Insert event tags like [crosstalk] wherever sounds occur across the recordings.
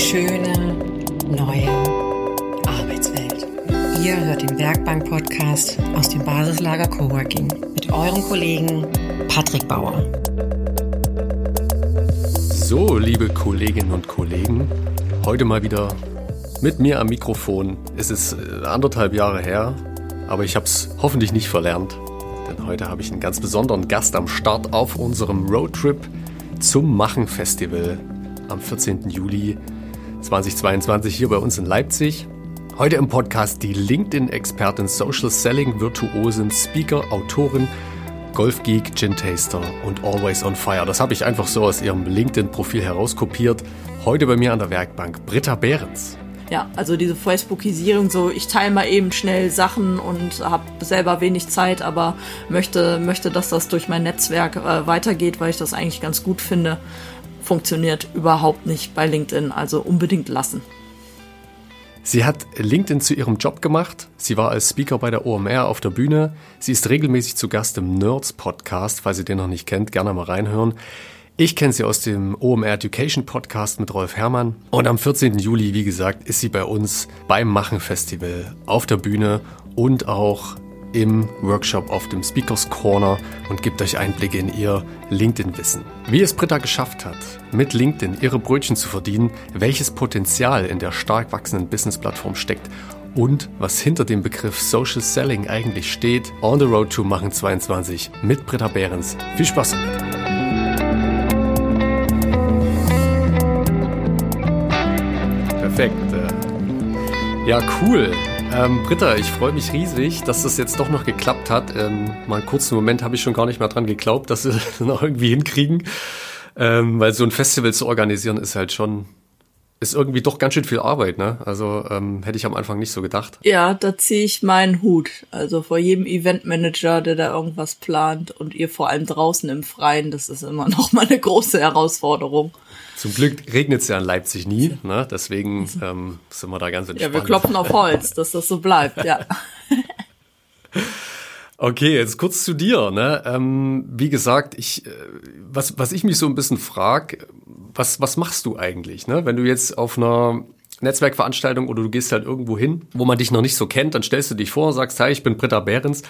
schöne neue Arbeitswelt. Ihr hört den Werkbank-Podcast aus dem Basislager Coworking mit eurem Kollegen Patrick Bauer. So, liebe Kolleginnen und Kollegen, heute mal wieder mit mir am Mikrofon. Es ist äh, anderthalb Jahre her, aber ich habe es hoffentlich nicht verlernt, denn heute habe ich einen ganz besonderen Gast am Start auf unserem Roadtrip zum Machen Festival am 14. Juli 2022 hier bei uns in Leipzig. Heute im Podcast die LinkedIn-Expertin Social Selling, Virtuosin, Speaker, Autorin, Golfgeek, Gin Taster und Always on Fire. Das habe ich einfach so aus ihrem LinkedIn-Profil herauskopiert. Heute bei mir an der Werkbank Britta Behrens. Ja, also diese Facebookisierung, so ich teile mal eben schnell Sachen und habe selber wenig Zeit, aber möchte, möchte, dass das durch mein Netzwerk äh, weitergeht, weil ich das eigentlich ganz gut finde funktioniert überhaupt nicht bei LinkedIn, also unbedingt lassen. Sie hat LinkedIn zu ihrem Job gemacht. Sie war als Speaker bei der OMR auf der Bühne. Sie ist regelmäßig zu Gast im Nerds Podcast. Falls ihr den noch nicht kennt, gerne mal reinhören. Ich kenne sie aus dem OMR Education Podcast mit Rolf Herrmann. Und am 14. Juli, wie gesagt, ist sie bei uns beim Machen Festival auf der Bühne und auch im Workshop auf dem Speakers Corner und gibt euch Einblicke in ihr LinkedIn-Wissen. Wie es Britta geschafft hat, mit LinkedIn ihre Brötchen zu verdienen, welches Potenzial in der stark wachsenden Business-Plattform steckt und was hinter dem Begriff Social Selling eigentlich steht. On the Road to Machen 22 mit Britta Behrens. Viel Spaß! Perfekt. Ja, cool. Ähm, Britta, ich freue mich riesig, dass das jetzt doch noch geklappt hat. Ähm, mal einen kurzen Moment habe ich schon gar nicht mehr dran geglaubt, dass wir [laughs] das noch irgendwie hinkriegen. Ähm, weil so ein Festival zu organisieren ist halt schon, ist irgendwie doch ganz schön viel Arbeit, ne? Also ähm, hätte ich am Anfang nicht so gedacht. Ja, da ziehe ich meinen Hut. Also vor jedem Eventmanager, der da irgendwas plant und ihr vor allem draußen im Freien, das ist immer [laughs] noch mal eine große Herausforderung. Zum Glück regnet es ja in Leipzig nie, ne? deswegen ähm, sind wir da ganz entspannt. Ja, wir klopfen auf Holz, dass das so bleibt, ja. [laughs] Okay, jetzt kurz zu dir. Ne? Ähm, wie gesagt, ich, äh, was, was ich mich so ein bisschen frage, was, was machst du eigentlich? Ne? Wenn du jetzt auf einer Netzwerkveranstaltung oder du gehst halt irgendwo hin, wo man dich noch nicht so kennt, dann stellst du dich vor und sagst, hi, ich bin Britta Behrens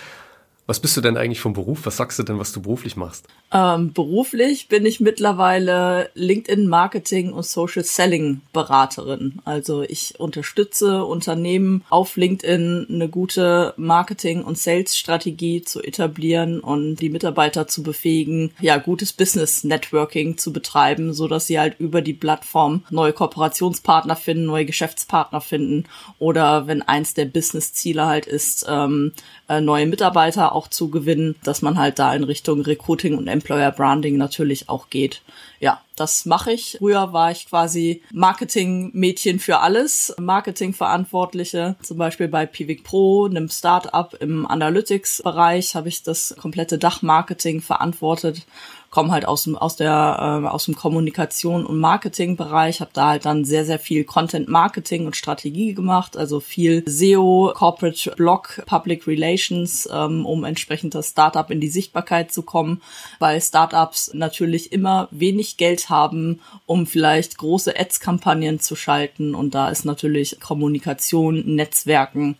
was bist du denn eigentlich vom Beruf? Was sagst du denn, was du beruflich machst? Ähm, beruflich bin ich mittlerweile LinkedIn Marketing und Social Selling Beraterin. Also ich unterstütze Unternehmen auf LinkedIn eine gute Marketing- und Sales-Strategie zu etablieren und die Mitarbeiter zu befähigen, ja, gutes Business Networking zu betreiben, so dass sie halt über die Plattform neue Kooperationspartner finden, neue Geschäftspartner finden oder wenn eins der Business-Ziele halt ist, ähm, äh, neue Mitarbeiter auch zu gewinnen, dass man halt da in Richtung Recruiting und Employer Branding natürlich auch geht. Ja, das mache ich. Früher war ich quasi Marketing-Mädchen für alles, Marketing-Verantwortliche. Zum Beispiel bei Pivik Pro, einem Startup im Analytics-Bereich, habe ich das komplette Dachmarketing verantwortet komme halt aus dem aus der äh, aus dem Kommunikation und Marketing Bereich, habe da halt dann sehr sehr viel Content Marketing und Strategie gemacht, also viel SEO, Corporate Blog, Public Relations, ähm, um entsprechend das Startup in die Sichtbarkeit zu kommen, weil Startups natürlich immer wenig Geld haben, um vielleicht große Ads-Kampagnen zu schalten. Und da ist natürlich Kommunikation, Netzwerken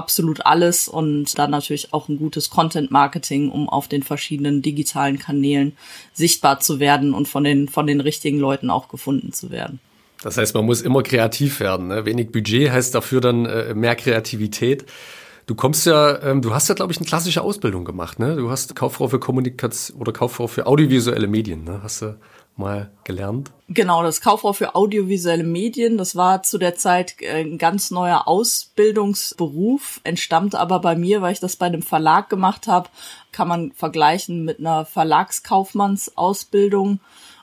absolut alles und dann natürlich auch ein gutes Content Marketing, um auf den verschiedenen digitalen Kanälen sichtbar zu werden und von den, von den richtigen Leuten auch gefunden zu werden. Das heißt, man muss immer kreativ werden. Ne? Wenig Budget heißt dafür dann äh, mehr Kreativität. Du kommst ja, ähm, du hast ja, glaube ich, eine klassische Ausbildung gemacht. Ne? Du hast Kauffrau für Kommunikation oder Kauffrau für audiovisuelle Medien. Ne? Hast du mal gelernt? Genau, das Kauffrau für audiovisuelle Medien, das war zu der Zeit äh, ein ganz neuer Ausbildungsberuf, entstammt aber bei mir, weil ich das bei einem Verlag gemacht habe, kann man vergleichen mit einer Verlagskaufmannsausbildung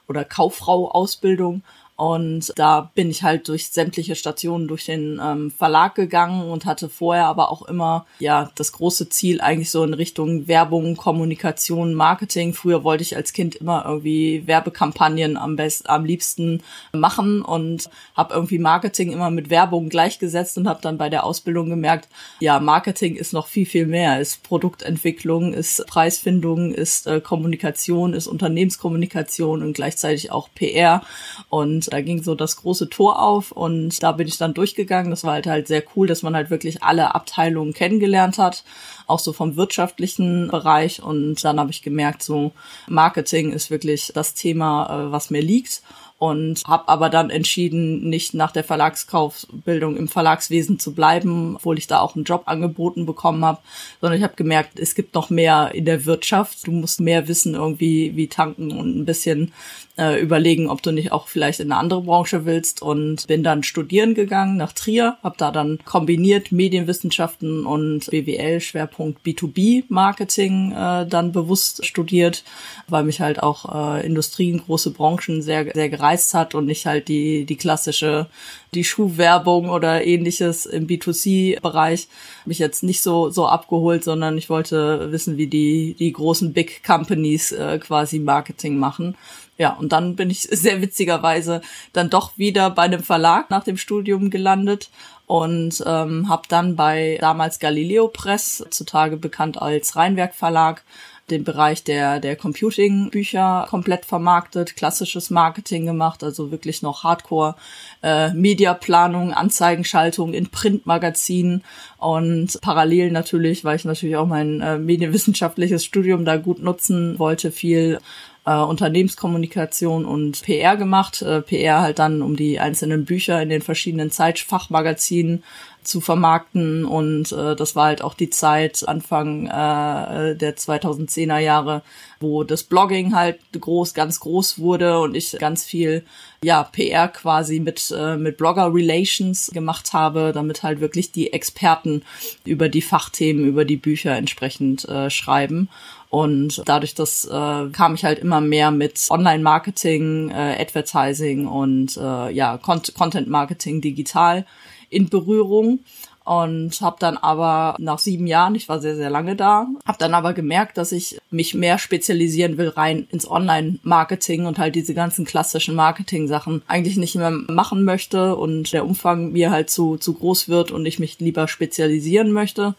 oder Kauffrau-Ausbildung. Und da bin ich halt durch sämtliche Stationen durch den ähm, Verlag gegangen und hatte vorher aber auch immer ja das große Ziel eigentlich so in Richtung Werbung, Kommunikation, Marketing. Früher wollte ich als Kind immer irgendwie Werbekampagnen am besten, am liebsten machen und habe irgendwie Marketing immer mit Werbung gleichgesetzt und habe dann bei der Ausbildung gemerkt, ja Marketing ist noch viel viel mehr, ist Produktentwicklung, ist Preisfindung, ist äh, Kommunikation, ist Unternehmenskommunikation und gleichzeitig auch PR und Da ging so das große Tor auf und da bin ich dann durchgegangen. Das war halt halt sehr cool, dass man halt wirklich alle Abteilungen kennengelernt hat, auch so vom wirtschaftlichen Bereich. Und dann habe ich gemerkt, so Marketing ist wirklich das Thema, äh, was mir liegt und habe aber dann entschieden, nicht nach der Verlagskaufbildung im Verlagswesen zu bleiben, obwohl ich da auch einen Job angeboten bekommen habe, sondern ich habe gemerkt, es gibt noch mehr in der Wirtschaft. Du musst mehr wissen irgendwie, wie tanken und ein bisschen äh, überlegen, ob du nicht auch vielleicht in eine andere Branche willst und bin dann studieren gegangen nach Trier, habe da dann kombiniert Medienwissenschaften und BWL Schwerpunkt B2B Marketing äh, dann bewusst studiert, weil mich halt auch äh, Industrien, große Branchen sehr sehr gereizt hat und nicht halt die die klassische die Schuhwerbung oder ähnliches im B2C-Bereich mich jetzt nicht so so abgeholt, sondern ich wollte wissen, wie die die großen Big Companies äh, quasi Marketing machen ja, und dann bin ich [laughs] sehr witzigerweise dann doch wieder bei einem Verlag nach dem Studium gelandet und ähm, habe dann bei damals Galileo Press, zutage bekannt als Rheinwerk Verlag, den Bereich der, der Computing-Bücher komplett vermarktet, klassisches Marketing gemacht, also wirklich noch Hardcore äh, Mediaplanung, Anzeigenschaltung in Printmagazinen und parallel natürlich, weil ich natürlich auch mein äh, medienwissenschaftliches Studium da gut nutzen wollte, viel äh, Unternehmenskommunikation und PR gemacht. Äh, PR halt dann, um die einzelnen Bücher in den verschiedenen Zeitfachmagazinen zu vermarkten und äh, das war halt auch die Zeit Anfang äh, der 2010er Jahre, wo das Blogging halt groß, ganz groß wurde und ich ganz viel ja PR quasi mit äh, mit Blogger Relations gemacht habe, damit halt wirklich die Experten über die Fachthemen, über die Bücher entsprechend äh, schreiben und dadurch, dass äh, kam ich halt immer mehr mit Online-Marketing, äh, Advertising und äh, ja Con Content-Marketing digital in Berührung und habe dann aber nach sieben Jahren, ich war sehr, sehr lange da, habe dann aber gemerkt, dass ich mich mehr spezialisieren will rein ins Online-Marketing und halt diese ganzen klassischen Marketing-Sachen eigentlich nicht mehr machen möchte und der Umfang mir halt zu, zu groß wird und ich mich lieber spezialisieren möchte.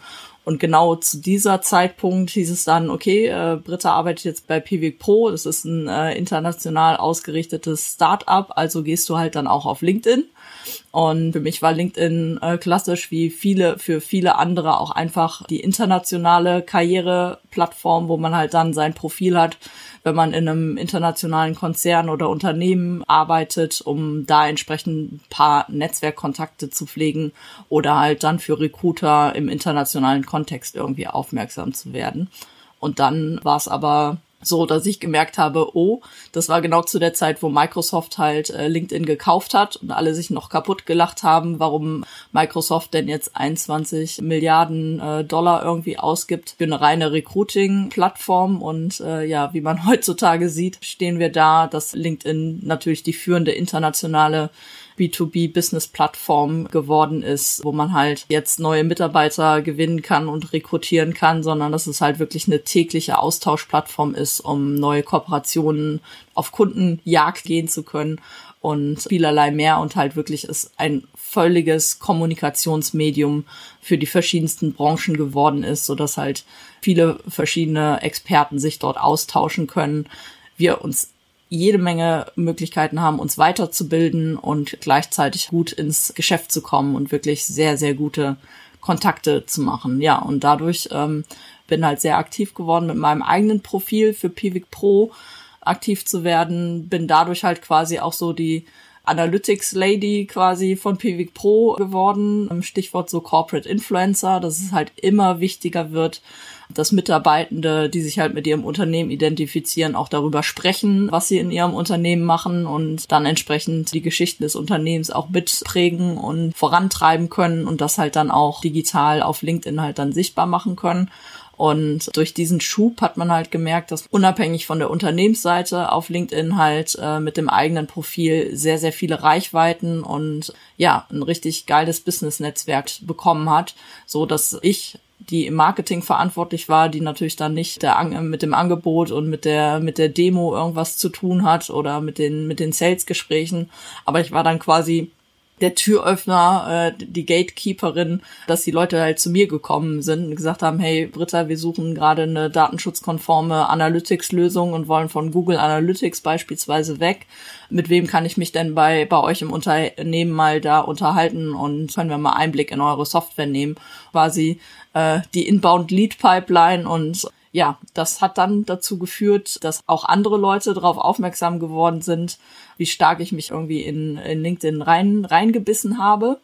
Und genau zu dieser Zeitpunkt hieß es dann, okay, äh, Britta arbeitet jetzt bei Pivik Pro, das ist ein äh, international ausgerichtetes Start-up, also gehst du halt dann auch auf LinkedIn. Und für mich war LinkedIn äh, klassisch wie viele, für viele andere auch einfach die internationale Karriereplattform, wo man halt dann sein Profil hat, wenn man in einem internationalen Konzern oder Unternehmen arbeitet, um da entsprechend ein paar Netzwerkkontakte zu pflegen oder halt dann für Recruiter im internationalen Kontext irgendwie aufmerksam zu werden. Und dann war es aber so, dass ich gemerkt habe, oh, das war genau zu der Zeit, wo Microsoft halt äh, LinkedIn gekauft hat und alle sich noch kaputt gelacht haben, warum Microsoft denn jetzt 21 Milliarden äh, Dollar irgendwie ausgibt für eine reine Recruiting-Plattform. Und äh, ja, wie man [laughs] heutzutage sieht, stehen wir da, dass LinkedIn natürlich die führende internationale B2B-Business-Plattform geworden ist, wo man halt jetzt neue Mitarbeiter gewinnen kann und rekrutieren kann, sondern dass es halt wirklich eine tägliche Austauschplattform ist, um neue Kooperationen auf Kundenjagd gehen zu können und vielerlei mehr und halt wirklich ist ein völliges Kommunikationsmedium für die verschiedensten Branchen geworden ist, so dass halt viele verschiedene Experten sich dort austauschen können. Wir uns jede Menge Möglichkeiten haben, uns weiterzubilden und gleichzeitig gut ins Geschäft zu kommen und wirklich sehr, sehr gute Kontakte zu machen. Ja, und dadurch ähm, bin halt sehr aktiv geworden mit meinem eigenen Profil für Pivik Pro aktiv zu werden, bin dadurch halt quasi auch so die Analytics Lady quasi von Pivik Pro geworden. Stichwort so Corporate Influencer, dass es halt immer wichtiger wird, dass Mitarbeitende, die sich halt mit ihrem Unternehmen identifizieren, auch darüber sprechen, was sie in ihrem Unternehmen machen und dann entsprechend die Geschichten des Unternehmens auch mitprägen und vorantreiben können und das halt dann auch digital auf LinkedIn halt dann sichtbar machen können. Und durch diesen Schub hat man halt gemerkt, dass unabhängig von der Unternehmensseite auf LinkedIn halt äh, mit dem eigenen Profil sehr, sehr viele Reichweiten und ja, ein richtig geiles Business-Netzwerk bekommen hat, so dass ich die im Marketing verantwortlich war, die natürlich dann nicht der, mit dem Angebot und mit der mit der Demo irgendwas zu tun hat oder mit den mit den Sales Gesprächen, aber ich war dann quasi der Türöffner, äh, die Gatekeeperin, dass die Leute halt zu mir gekommen sind und gesagt haben, hey Britta, wir suchen gerade eine datenschutzkonforme Analytics-Lösung und wollen von Google Analytics beispielsweise weg. Mit wem kann ich mich denn bei, bei euch im Unternehmen mal da unterhalten und können wir mal Einblick in eure Software nehmen? Quasi äh, die Inbound Lead Pipeline und ja, das hat dann dazu geführt, dass auch andere Leute darauf aufmerksam geworden sind, wie stark ich mich irgendwie in, in LinkedIn rein, reingebissen habe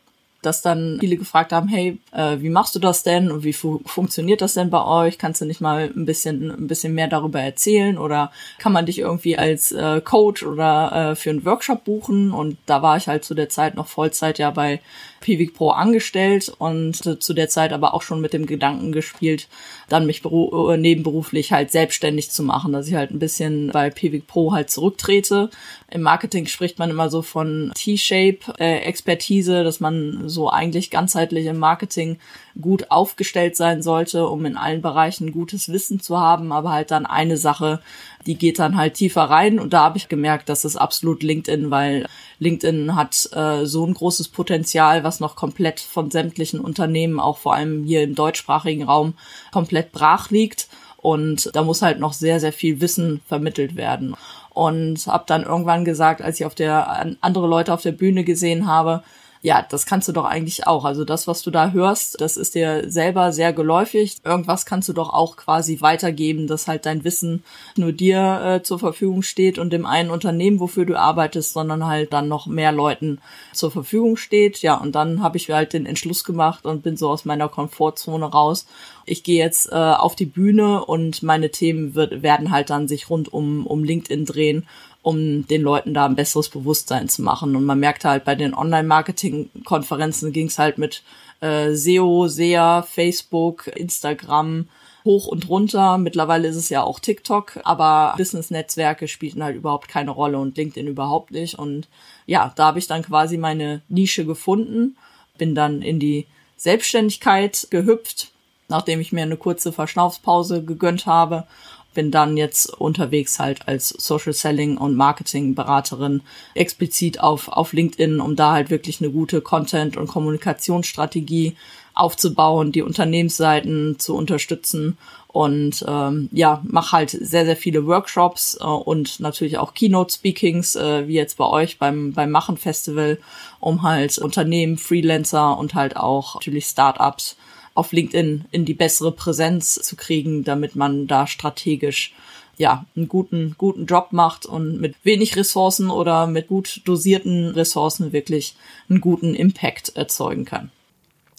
dass dann viele gefragt haben, hey, äh, wie machst du das denn und wie fu funktioniert das denn bei euch? Kannst du nicht mal ein bisschen ein bisschen mehr darüber erzählen oder kann man dich irgendwie als äh, Coach oder äh, für einen Workshop buchen? Und da war ich halt zu der Zeit noch Vollzeit ja bei Pivik Pro angestellt und äh, zu der Zeit aber auch schon mit dem Gedanken gespielt, dann mich äh, nebenberuflich halt selbstständig zu machen, dass ich halt ein bisschen bei Pivik Pro halt zurücktrete. Im Marketing spricht man immer so von T-Shape-Expertise, äh, dass man so eigentlich ganzheitlich im Marketing gut aufgestellt sein sollte, um in allen Bereichen gutes Wissen zu haben, aber halt dann eine Sache, die geht dann halt tiefer rein und da habe ich gemerkt, das ist absolut LinkedIn, weil LinkedIn hat äh, so ein großes Potenzial, was noch komplett von sämtlichen Unternehmen, auch vor allem hier im deutschsprachigen Raum, komplett brach liegt. Und da muss halt noch sehr, sehr viel Wissen vermittelt werden. Und habe dann irgendwann gesagt, als ich auf der andere Leute auf der Bühne gesehen habe, ja, das kannst du doch eigentlich auch. Also das, was du da hörst, das ist dir selber sehr geläufig. Irgendwas kannst du doch auch quasi weitergeben, dass halt dein Wissen nur dir äh, zur Verfügung steht und dem einen Unternehmen, wofür du arbeitest, sondern halt dann noch mehr Leuten zur Verfügung steht. Ja, und dann habe ich halt den Entschluss gemacht und bin so aus meiner Komfortzone raus. Ich gehe jetzt äh, auf die Bühne und meine Themen wird, werden halt dann sich rund um, um LinkedIn drehen um den Leuten da ein besseres Bewusstsein zu machen. Und man merkte halt bei den Online-Marketing-Konferenzen ging es halt mit äh, SEO, SEA, Facebook, Instagram hoch und runter. Mittlerweile ist es ja auch TikTok, aber Business-Netzwerke spielten halt überhaupt keine Rolle und LinkedIn überhaupt nicht. Und ja, da habe ich dann quasi meine Nische gefunden, bin dann in die Selbstständigkeit gehüpft, nachdem ich mir eine kurze Verschnaufspause gegönnt habe bin dann jetzt unterwegs halt als Social Selling und Marketing Beraterin explizit auf, auf LinkedIn, um da halt wirklich eine gute Content- und Kommunikationsstrategie aufzubauen, die Unternehmensseiten zu unterstützen. Und ähm, ja, mache halt sehr, sehr viele Workshops äh, und natürlich auch Keynote-Speakings, äh, wie jetzt bei euch beim, beim Machen Festival, um halt Unternehmen, Freelancer und halt auch natürlich Startups auf LinkedIn in die bessere Präsenz zu kriegen, damit man da strategisch ja, einen guten, guten Job macht und mit wenig Ressourcen oder mit gut dosierten Ressourcen wirklich einen guten Impact erzeugen kann.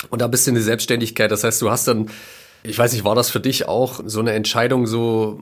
Und da bist du in der Selbstständigkeit. Das heißt, du hast dann, ich weiß nicht, war das für dich auch so eine Entscheidung so,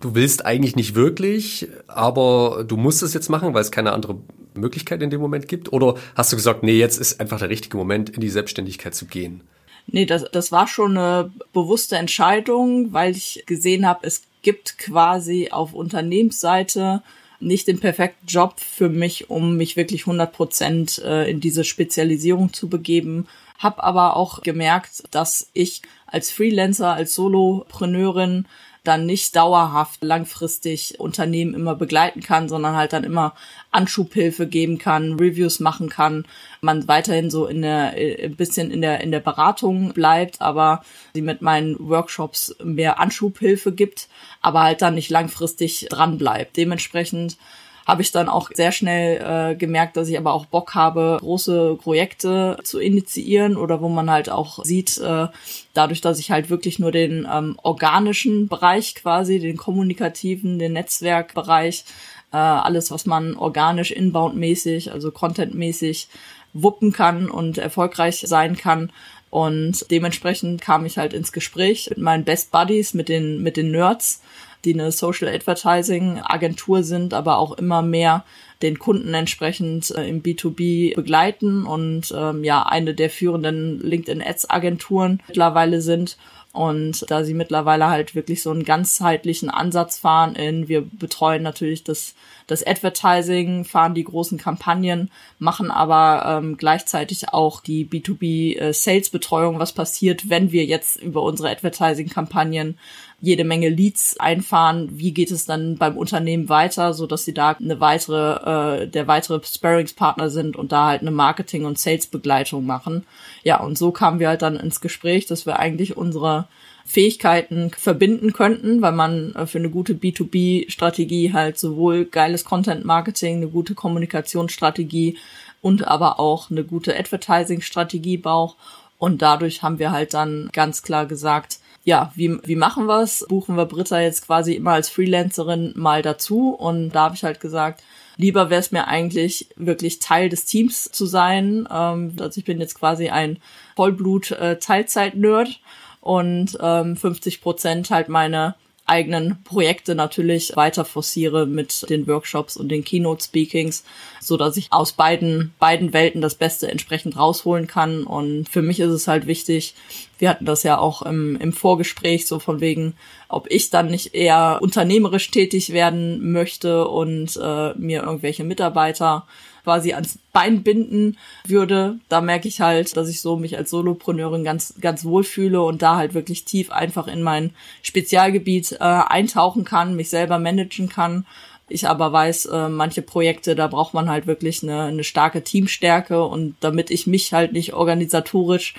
du willst eigentlich nicht wirklich, aber du musst es jetzt machen, weil es keine andere Möglichkeit in dem Moment gibt? Oder hast du gesagt, nee, jetzt ist einfach der richtige Moment, in die Selbstständigkeit zu gehen? Nee, das, das war schon eine bewusste Entscheidung, weil ich gesehen habe, es gibt quasi auf Unternehmensseite nicht den perfekten Job für mich, um mich wirklich 100 Prozent äh, in diese Spezialisierung zu begeben. Hab aber auch gemerkt, dass ich als Freelancer, als Solopreneurin dann nicht dauerhaft langfristig Unternehmen immer begleiten kann, sondern halt dann immer Anschubhilfe geben kann, Reviews machen kann, man weiterhin so in der äh, ein bisschen in der in der Beratung bleibt, aber sie mit meinen Workshops mehr Anschubhilfe gibt, aber halt dann nicht langfristig dran bleibt. Dementsprechend habe ich dann auch sehr schnell äh, gemerkt, dass ich aber auch Bock habe, große Projekte zu initiieren oder wo man halt auch sieht, äh, dadurch, dass ich halt wirklich nur den ähm, organischen Bereich quasi, den kommunikativen, den Netzwerkbereich, äh, alles, was man organisch inbound-mäßig, also content-mäßig wuppen kann und erfolgreich sein kann, und dementsprechend kam ich halt ins Gespräch mit meinen Best Buddies, mit den, mit den Nerds, die eine Social Advertising Agentur sind, aber auch immer mehr den Kunden entsprechend äh, im B2B begleiten und ähm, ja eine der führenden LinkedIn Ads Agenturen mittlerweile sind. Und da sie mittlerweile halt wirklich so einen ganzheitlichen Ansatz fahren in, wir betreuen natürlich das, das Advertising, fahren die großen Kampagnen, machen aber ähm, gleichzeitig auch die B2B-Sales-Betreuung, äh, was passiert, wenn wir jetzt über unsere Advertising-Kampagnen jede Menge Leads einfahren. Wie geht es dann beim Unternehmen weiter, so dass sie da eine weitere, äh, der weitere Sparringspartner sind und da halt eine Marketing- und Sales-Begleitung machen. Ja, und so kamen wir halt dann ins Gespräch, dass wir eigentlich unsere Fähigkeiten verbinden könnten, weil man äh, für eine gute B2B-Strategie halt sowohl geiles Content-Marketing, eine gute Kommunikationsstrategie und aber auch eine gute Advertising-Strategie braucht. Und dadurch haben wir halt dann ganz klar gesagt, ja, wie, wie machen wir's? Buchen wir Britta jetzt quasi immer als Freelancerin mal dazu. Und da habe ich halt gesagt, lieber wäre es mir eigentlich wirklich Teil des Teams zu sein. Ähm, also ich bin jetzt quasi ein Vollblut-Teilzeit-Nerd und ähm, 50 Prozent halt meine eigenen Projekte natürlich weiter forciere mit den Workshops und den Keynote Speakings, so dass ich aus beiden beiden Welten das Beste entsprechend rausholen kann. Und für mich ist es halt wichtig. Wir hatten das ja auch im, im Vorgespräch so von wegen, ob ich dann nicht eher unternehmerisch tätig werden möchte und äh, mir irgendwelche Mitarbeiter quasi ans Bein binden würde, da merke ich halt, dass ich so mich als Solopreneurin ganz, ganz wohl fühle und da halt wirklich tief einfach in mein Spezialgebiet äh, eintauchen kann, mich selber managen kann. Ich aber weiß, äh, manche Projekte, da braucht man halt wirklich eine, eine starke Teamstärke. Und damit ich mich halt nicht organisatorisch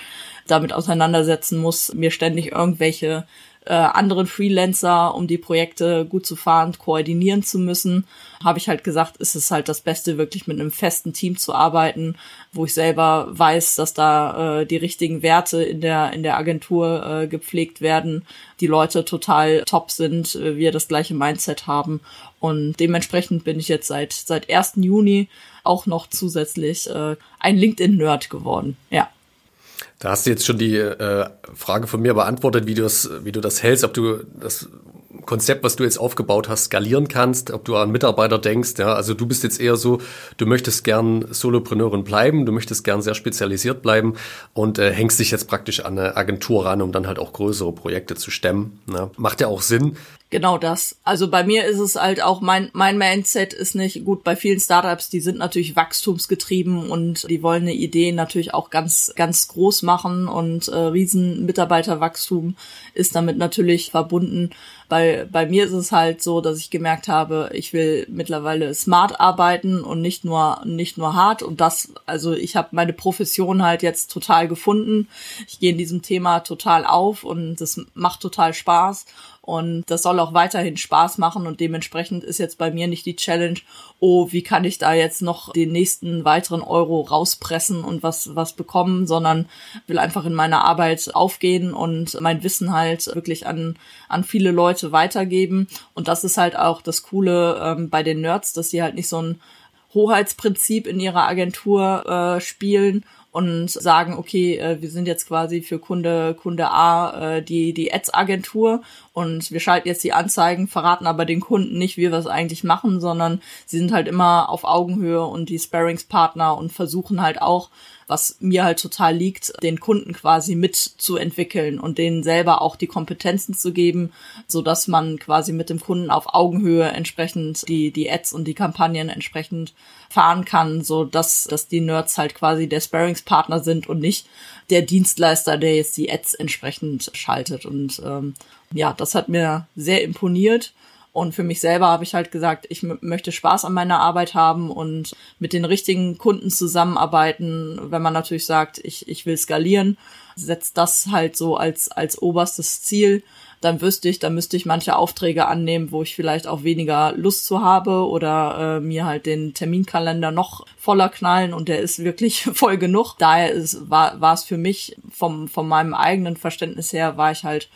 damit auseinandersetzen muss, mir ständig irgendwelche äh, anderen Freelancer, um die Projekte gut zu fahren, koordinieren zu müssen, habe ich halt gesagt, ist es halt das Beste, wirklich mit einem festen Team zu arbeiten, wo ich selber weiß, dass da äh, die richtigen Werte in der in der Agentur äh, gepflegt werden, die Leute total top sind, äh, wir das gleiche Mindset haben und dementsprechend bin ich jetzt seit seit 1. Juni auch noch zusätzlich äh, ein LinkedIn-Nerd geworden. Ja. Da hast du jetzt schon die äh, Frage von mir beantwortet, wie du das, wie du das hältst, ob du das Konzept, was du jetzt aufgebaut hast, skalieren kannst, ob du an Mitarbeiter denkst. Ja, also du bist jetzt eher so, du möchtest gern Solopreneurin bleiben, du möchtest gern sehr spezialisiert bleiben und äh, hängst dich jetzt praktisch an eine Agentur ran, um dann halt auch größere Projekte zu stemmen. Ja. Macht ja auch Sinn. Genau das. Also bei mir ist es halt auch mein mein Mindset ist nicht gut. Bei vielen Startups, die sind natürlich wachstumsgetrieben und die wollen eine Idee natürlich auch ganz ganz groß machen und äh, riesen Mitarbeiterwachstum ist damit natürlich verbunden. Bei bei mir ist es halt so, dass ich gemerkt habe, ich will mittlerweile smart arbeiten und nicht nur nicht nur hart und das also ich habe meine Profession halt jetzt total gefunden. Ich gehe in diesem Thema total auf und es macht total Spaß und das soll auch weiterhin Spaß machen und dementsprechend ist jetzt bei mir nicht die Challenge, oh, wie kann ich da jetzt noch den nächsten weiteren Euro rauspressen und was, was bekommen, sondern will einfach in meiner Arbeit aufgehen und mein Wissen halt wirklich an, an viele Leute weitergeben. Und das ist halt auch das Coole ähm, bei den Nerds, dass sie halt nicht so ein Hoheitsprinzip in ihrer Agentur äh, spielen und sagen, okay, äh, wir sind jetzt quasi für Kunde Kunde A äh, die die Ads Agentur und wir schalten jetzt die Anzeigen, verraten aber den Kunden nicht, wie wir es eigentlich machen, sondern sie sind halt immer auf Augenhöhe und die Sparringspartner und versuchen halt auch was mir halt total liegt, den Kunden quasi mitzuentwickeln und denen selber auch die Kompetenzen zu geben, so dass man quasi mit dem Kunden auf Augenhöhe entsprechend die, die Ads und die Kampagnen entsprechend fahren kann, so dass, dass die Nerds halt quasi der Sparringspartner sind und nicht der Dienstleister, der jetzt die Ads entsprechend schaltet. Und ähm, ja, das hat mir sehr imponiert. Und für mich selber habe ich halt gesagt, ich möchte Spaß an meiner Arbeit haben und mit den richtigen Kunden zusammenarbeiten. Wenn man natürlich sagt, ich, ich will skalieren, setzt das halt so als, als oberstes Ziel. Dann wüsste ich, dann müsste ich manche Aufträge annehmen, wo ich vielleicht auch weniger Lust zu habe oder äh, mir halt den Terminkalender noch voller knallen und der ist wirklich [laughs] voll genug. Daher ist, war, war es für mich vom, von meinem eigenen Verständnis her, war ich halt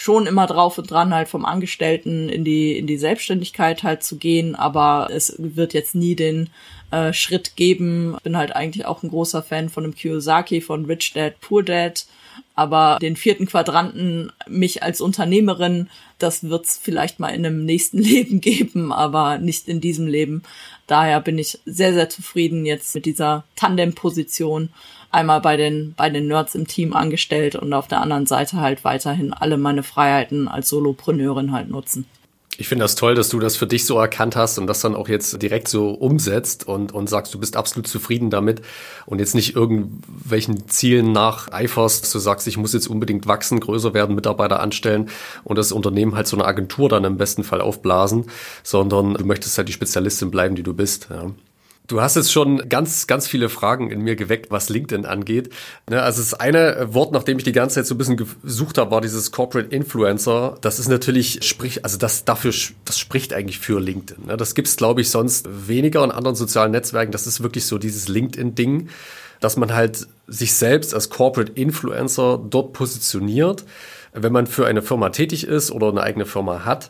schon immer drauf und dran, halt vom Angestellten in die, in die Selbstständigkeit halt zu gehen, aber es wird jetzt nie den äh, Schritt geben. Bin halt eigentlich auch ein großer Fan von dem Kiyosaki, von Rich Dad, Poor Dad. Aber den vierten Quadranten, mich als Unternehmerin, das wird's vielleicht mal in einem nächsten [laughs] Leben geben, aber nicht in diesem Leben. Daher bin ich sehr, sehr zufrieden jetzt mit dieser Tandem-Position einmal bei den, bei den Nerds im Team angestellt und auf der anderen Seite halt weiterhin alle meine Freiheiten als Solopreneurin halt nutzen. Ich finde das toll, dass du das für dich so erkannt hast und das dann auch jetzt direkt so umsetzt und, und sagst, du bist absolut zufrieden damit und jetzt nicht irgendwelchen Zielen nacheiferst, dass du sagst, ich muss jetzt unbedingt wachsen, größer werden, Mitarbeiter anstellen und das Unternehmen halt so eine Agentur dann im besten Fall aufblasen, sondern du möchtest halt die Spezialistin bleiben, die du bist. Ja. Du hast jetzt schon ganz, ganz viele Fragen in mir geweckt, was LinkedIn angeht. Ne, also das eine Wort, nachdem ich die ganze Zeit so ein bisschen gesucht habe, war dieses Corporate Influencer. Das ist natürlich, sprich, also das dafür, das spricht eigentlich für LinkedIn. Ne. Das gibt's, glaube ich, sonst weniger in anderen sozialen Netzwerken. Das ist wirklich so dieses LinkedIn-Ding, dass man halt sich selbst als Corporate Influencer dort positioniert, wenn man für eine Firma tätig ist oder eine eigene Firma hat.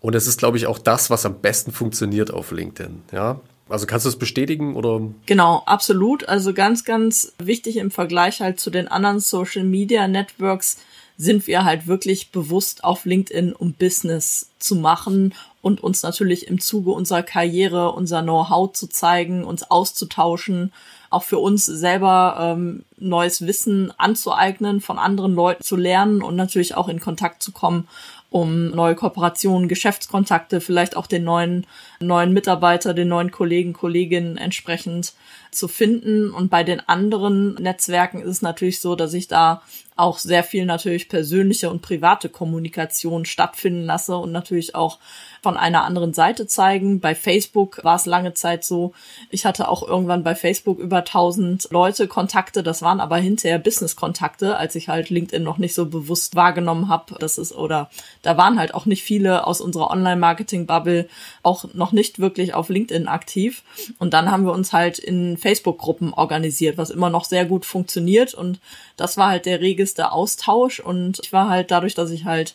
Und es ist, glaube ich, auch das, was am besten funktioniert auf LinkedIn. Ja, also kannst du es bestätigen oder? Genau, absolut. Also ganz, ganz wichtig im Vergleich halt zu den anderen Social Media Networks sind wir halt wirklich bewusst auf LinkedIn, um Business zu machen und uns natürlich im Zuge unserer Karriere unser Know-how zu zeigen, uns auszutauschen, auch für uns selber ähm, neues Wissen anzueignen, von anderen Leuten zu lernen und natürlich auch in Kontakt zu kommen um neue Kooperationen, Geschäftskontakte, vielleicht auch den neuen, neuen Mitarbeiter, den neuen Kollegen, Kolleginnen entsprechend zu finden. Und bei den anderen Netzwerken ist es natürlich so, dass ich da auch sehr viel natürlich persönliche und private Kommunikation stattfinden lasse und natürlich auch von einer anderen Seite zeigen. Bei Facebook war es lange Zeit so, ich hatte auch irgendwann bei Facebook über 1000 Leute Kontakte, das waren aber hinterher Business-Kontakte, als ich halt LinkedIn noch nicht so bewusst wahrgenommen habe, das ist oder da waren halt auch nicht viele aus unserer Online-Marketing-Bubble auch noch nicht wirklich auf LinkedIn aktiv und dann haben wir uns halt in Facebook-Gruppen organisiert, was immer noch sehr gut funktioniert. Und das war halt der regeste Austausch. Und ich war halt dadurch, dass ich halt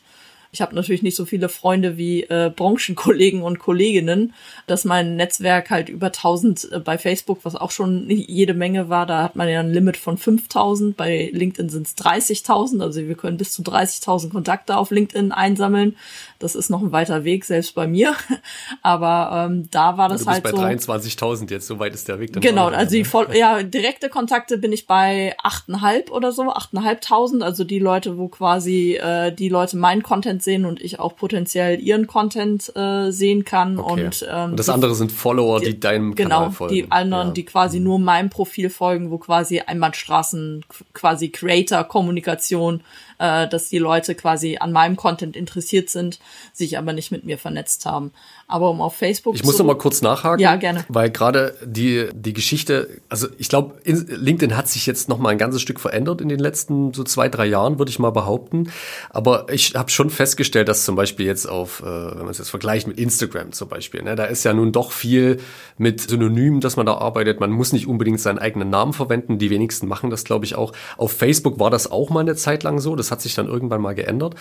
ich habe natürlich nicht so viele Freunde wie äh, Branchenkollegen und Kolleginnen, dass mein Netzwerk halt über 1000 äh, bei Facebook, was auch schon jede Menge war, da hat man ja ein Limit von 5000, bei LinkedIn sind es 30.000, also wir können bis zu 30.000 Kontakte auf LinkedIn einsammeln. Das ist noch ein weiter Weg, selbst bei mir. [laughs] Aber ähm, da war das du bist halt bei so. 23.000 jetzt, so weit ist der Weg dann. Genau, also die voll, ja, direkte Kontakte bin ich bei 8,5 oder so, 8.500, also die Leute, wo quasi äh, die Leute meinen Content sehen und ich auch potenziell ihren Content äh, sehen kann. Okay. Und, ähm, und das andere sind Follower, die, die deinem genau, Kanal folgen. die anderen, ja. die quasi nur meinem Profil folgen, wo quasi Einbahnstraßen, quasi Creator-Kommunikation äh, dass die Leute quasi an meinem Content interessiert sind, sich aber nicht mit mir vernetzt haben. Aber um auf Facebook Ich muss noch mal kurz nachhaken. Ja, gerne. Weil gerade die, die Geschichte, also ich glaube, LinkedIn hat sich jetzt noch mal ein ganzes Stück verändert in den letzten so zwei, drei Jahren, würde ich mal behaupten. Aber ich habe schon festgestellt, dass zum Beispiel jetzt auf, äh, wenn man es jetzt vergleicht mit Instagram zum Beispiel, ne, da ist ja nun doch viel mit Synonymen, dass man da arbeitet. Man muss nicht unbedingt seinen eigenen Namen verwenden. Die wenigsten machen das, glaube ich, auch. Auf Facebook war das auch mal eine Zeit lang so. Das hat sich dann irgendwann mal geändert.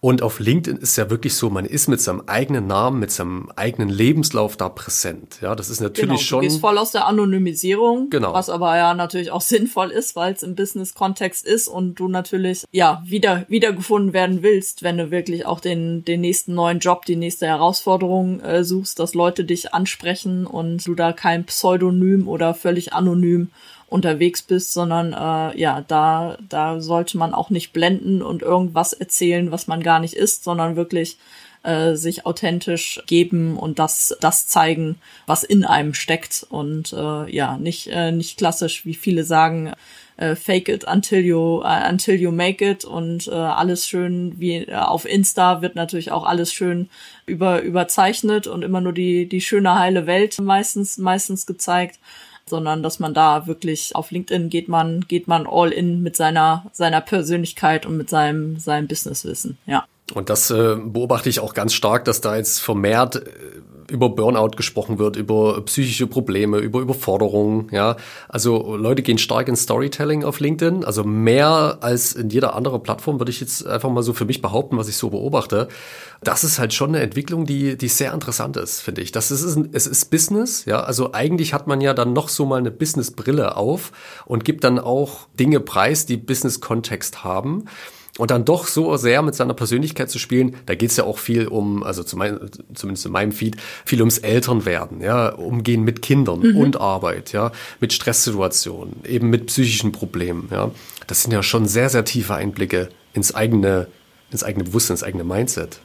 Und auf LinkedIn ist ja wirklich so, man ist mit seinem eigenen Namen, mit seinem eigenen Lebenslauf da präsent. Ja, das ist natürlich genau, schon. Du gehst voll aus der Anonymisierung, Genau. was aber ja natürlich auch [laughs] sinnvoll ist, weil es im Business-Kontext ist und du natürlich ja wieder wiedergefunden werden willst, wenn du wirklich auch den den nächsten neuen Job, die nächste Herausforderung äh, suchst, dass Leute dich ansprechen und du da kein Pseudonym oder völlig anonym unterwegs bist, sondern äh, ja, da, da sollte man auch nicht blenden und irgendwas erzählen, was man gar nicht ist, sondern wirklich äh, sich authentisch geben und das, das zeigen, was in einem steckt und äh, ja, nicht, äh, nicht klassisch, wie viele sagen, äh, fake it until you, uh, until you make it und äh, alles schön wie äh, auf Insta wird natürlich auch alles schön über, überzeichnet und immer nur die, die schöne heile Welt meistens, meistens gezeigt sondern dass man da wirklich auf LinkedIn geht man geht man all in mit seiner seiner Persönlichkeit und mit seinem seinem Businesswissen ja. Und das äh, beobachte ich auch ganz stark, dass da jetzt vermehrt äh, über Burnout gesprochen wird, über psychische Probleme, über Überforderungen, ja. Also Leute gehen stark in Storytelling auf LinkedIn, also mehr als in jeder anderen Plattform, würde ich jetzt einfach mal so für mich behaupten, was ich so beobachte. Das ist halt schon eine Entwicklung, die, die sehr interessant ist, finde ich. Das ist, es ist Business, ja. Also eigentlich hat man ja dann noch so mal eine Business-Brille auf und gibt dann auch Dinge preis, die Business-Kontext haben. Und dann doch so sehr mit seiner Persönlichkeit zu spielen, da geht's ja auch viel um, also zu mein, zumindest in meinem Feed, viel ums Elternwerden, ja, umgehen mit Kindern Mhm. und Arbeit, ja, mit Stresssituationen, eben mit psychischen Problemen, ja. Das sind ja schon sehr, sehr tiefe Einblicke ins eigene, ins eigene Bewusstsein, ins eigene Mindset.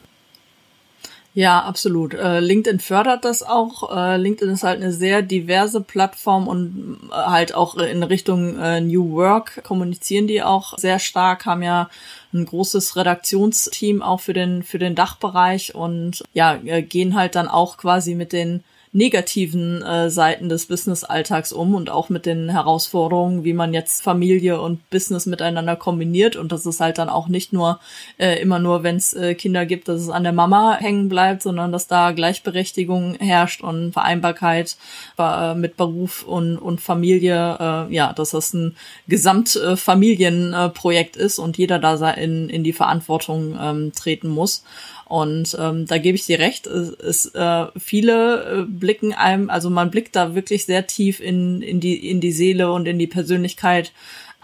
Ja, absolut. Äh, LinkedIn fördert das auch. Äh, LinkedIn ist halt eine sehr diverse Plattform und äh, halt auch in Richtung äh, New Work kommunizieren die auch sehr stark, haben ja ein großes Redaktionsteam auch für den, für den Dachbereich und ja, äh, gehen halt dann auch quasi mit den negativen äh, Seiten des Business-Alltags um und auch mit den Herausforderungen, wie man jetzt Familie und Business miteinander kombiniert. Und das ist halt dann auch nicht nur äh, immer nur, wenn es äh, Kinder gibt, dass es an der Mama hängen bleibt, sondern dass da Gleichberechtigung herrscht und Vereinbarkeit äh, mit Beruf und, und Familie. Äh, ja, dass das ein Gesamtfamilienprojekt ist und jeder da in, in die Verantwortung ähm, treten muss. Und ähm, da gebe ich dir recht, es, es äh, viele äh, blicken einem, also man blickt da wirklich sehr tief in, in die in die Seele und in die Persönlichkeit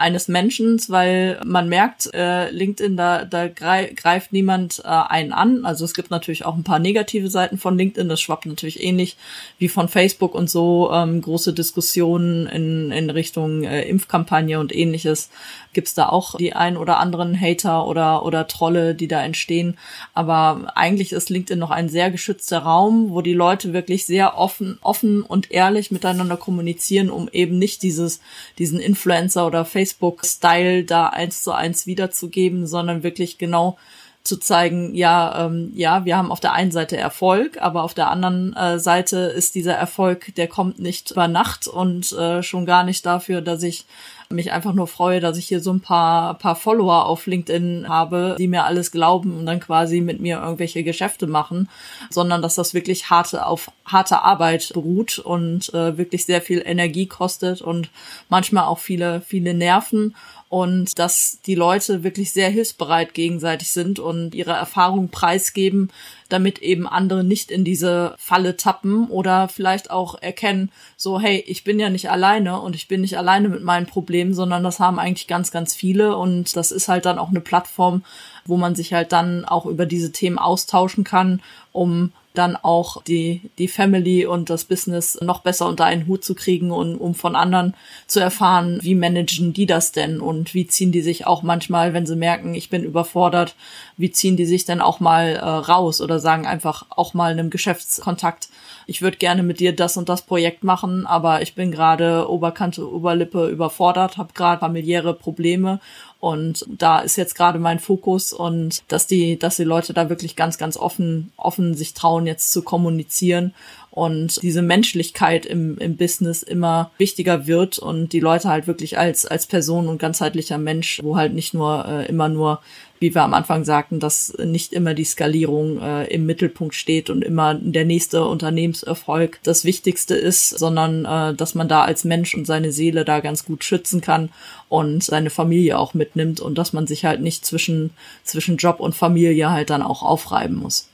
eines Menschen, weil man merkt, äh, LinkedIn, da, da greift niemand äh, einen an. Also es gibt natürlich auch ein paar negative Seiten von LinkedIn, das schwappt natürlich ähnlich wie von Facebook und so, ähm, große Diskussionen in, in Richtung äh, Impfkampagne und ähnliches. Gibt's da auch die ein oder anderen Hater oder, oder Trolle, die da entstehen. Aber eigentlich ist LinkedIn noch ein sehr geschützter Raum, wo die Leute wirklich sehr offen, offen und ehrlich miteinander kommunizieren, um eben nicht dieses, diesen Influencer oder Facebook Facebook-Style da eins zu eins wiederzugeben, sondern wirklich genau zu zeigen, ja, ähm, ja, wir haben auf der einen Seite Erfolg, aber auf der anderen äh, Seite ist dieser Erfolg, der kommt nicht über Nacht und äh, schon gar nicht dafür, dass ich mich einfach nur freue, dass ich hier so ein paar, paar Follower auf LinkedIn habe, die mir alles glauben und dann quasi mit mir irgendwelche Geschäfte machen, sondern dass das wirklich harte auf harte Arbeit beruht und äh, wirklich sehr viel Energie kostet und manchmal auch viele, viele Nerven und dass die Leute wirklich sehr hilfsbereit gegenseitig sind und ihre Erfahrung preisgeben, damit eben andere nicht in diese Falle tappen oder vielleicht auch erkennen, so hey, ich bin ja nicht alleine und ich bin nicht alleine mit meinen Problemen, sondern das haben eigentlich ganz, ganz viele und das ist halt dann auch eine Plattform, wo man sich halt dann auch über diese Themen austauschen kann, um dann auch die, die Family und das Business noch besser unter einen Hut zu kriegen und um von anderen zu erfahren, wie managen die das denn und wie ziehen die sich auch manchmal, wenn sie merken, ich bin überfordert, wie ziehen die sich denn auch mal äh, raus oder sagen einfach auch mal einem Geschäftskontakt, ich würde gerne mit dir das und das Projekt machen, aber ich bin gerade Oberkante, Oberlippe überfordert, habe gerade familiäre Probleme und da ist jetzt gerade mein Fokus und dass die, dass die Leute da wirklich ganz, ganz offen, offen sich trauen, jetzt zu kommunizieren und diese Menschlichkeit im, im Business immer wichtiger wird und die Leute halt wirklich als, als Person und ganzheitlicher Mensch, wo halt nicht nur äh, immer nur wie wir am Anfang sagten, dass nicht immer die Skalierung äh, im Mittelpunkt steht und immer der nächste Unternehmenserfolg das Wichtigste ist, sondern äh, dass man da als Mensch und seine Seele da ganz gut schützen kann und seine Familie auch mitnimmt und dass man sich halt nicht zwischen, zwischen Job und Familie halt dann auch aufreiben muss.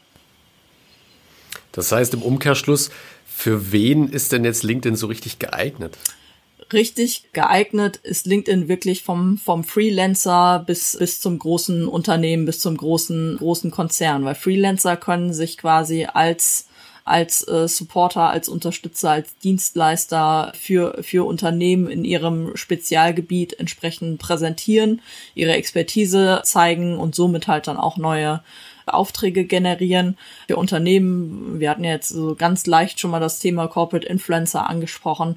Das heißt im Umkehrschluss, für wen ist denn jetzt LinkedIn so richtig geeignet? Richtig geeignet ist LinkedIn wirklich vom, vom Freelancer bis, bis zum großen Unternehmen, bis zum großen, großen Konzern, weil Freelancer können sich quasi als als äh, Supporter, als Unterstützer, als Dienstleister für, für Unternehmen in ihrem Spezialgebiet entsprechend präsentieren, ihre Expertise zeigen und somit halt dann auch neue Aufträge generieren. Für Unternehmen, wir hatten ja jetzt so ganz leicht schon mal das Thema Corporate Influencer angesprochen,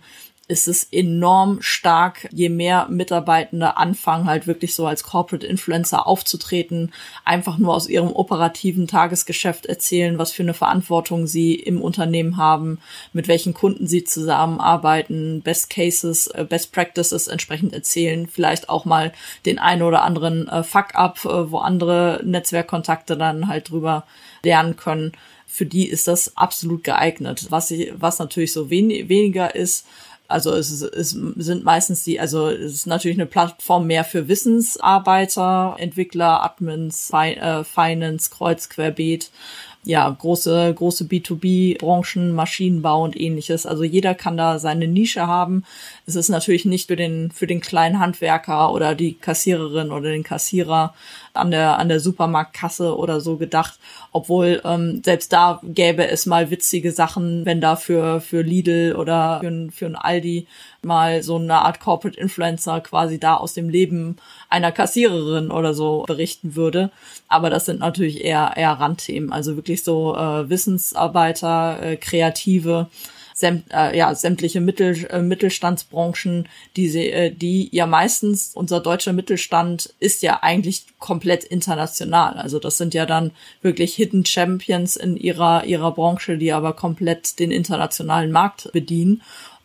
ist es enorm stark, je mehr Mitarbeitende anfangen, halt wirklich so als Corporate Influencer aufzutreten, einfach nur aus ihrem operativen Tagesgeschäft erzählen, was für eine Verantwortung sie im Unternehmen haben, mit welchen Kunden sie zusammenarbeiten, Best Cases, äh, Best Practices entsprechend erzählen, vielleicht auch mal den einen oder anderen äh, Fuck-up, äh, wo andere Netzwerkkontakte dann halt drüber lernen können. Für die ist das absolut geeignet. Was, ich, was natürlich so wen weniger ist, also es, ist, es sind meistens die, also es ist natürlich eine Plattform mehr für Wissensarbeiter, Entwickler, Admins, Fi äh, Finance, Kreuz, Querbeet ja, große, große B2B-Branchen, Maschinenbau und ähnliches. Also jeder kann da seine Nische haben. Es ist natürlich nicht für den, für den kleinen Handwerker oder die Kassiererin oder den Kassierer an der, an der Supermarktkasse oder so gedacht. Obwohl, ähm, selbst da gäbe es mal witzige Sachen, wenn da für, für Lidl oder für, für ein Aldi mal so eine Art Corporate Influencer quasi da aus dem Leben einer Kassiererin oder so berichten würde. Aber das sind natürlich eher, eher Randthemen. Also wirklich so äh, Wissensarbeiter, äh, Kreative, sämt, äh, ja, sämtliche Mittel, äh, Mittelstandsbranchen, die, sie, äh, die ja meistens, unser deutscher Mittelstand ist ja eigentlich komplett international. Also das sind ja dann wirklich Hidden Champions in ihrer, ihrer Branche, die aber komplett den internationalen Markt bedienen.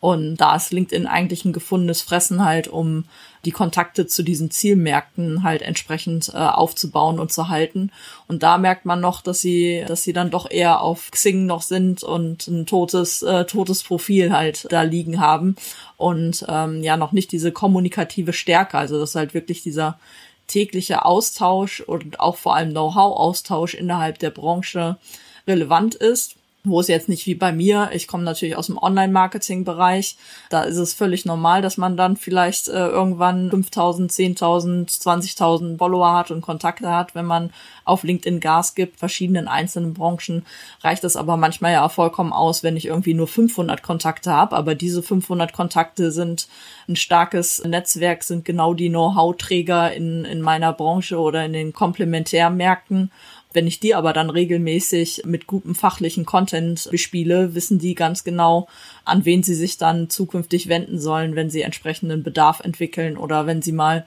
Und da ist LinkedIn eigentlich ein gefundenes Fressen halt, um die Kontakte zu diesen Zielmärkten halt entsprechend äh, aufzubauen und zu halten. Und da merkt man noch, dass sie, dass sie dann doch eher auf Xing noch sind und ein totes, äh, totes Profil halt da liegen haben und ähm, ja noch nicht diese kommunikative Stärke. Also das ist halt wirklich dieser tägliche Austausch und auch vor allem Know-how-Austausch innerhalb der Branche relevant ist wo es jetzt nicht wie bei mir, ich komme natürlich aus dem Online-Marketing-Bereich, da ist es völlig normal, dass man dann vielleicht äh, irgendwann 5.000, 10.000, 20.000 Follower hat und Kontakte hat, wenn man auf LinkedIn Gas gibt, verschiedenen einzelnen Branchen, reicht es aber manchmal ja vollkommen aus, wenn ich irgendwie nur 500 Kontakte habe, aber diese 500 Kontakte sind ein starkes Netzwerk, sind genau die Know-how-Träger in, in meiner Branche oder in den Komplementärmärkten wenn ich die aber dann regelmäßig mit gutem fachlichen Content bespiele, wissen die ganz genau, an wen sie sich dann zukünftig wenden sollen, wenn sie entsprechenden Bedarf entwickeln oder wenn sie mal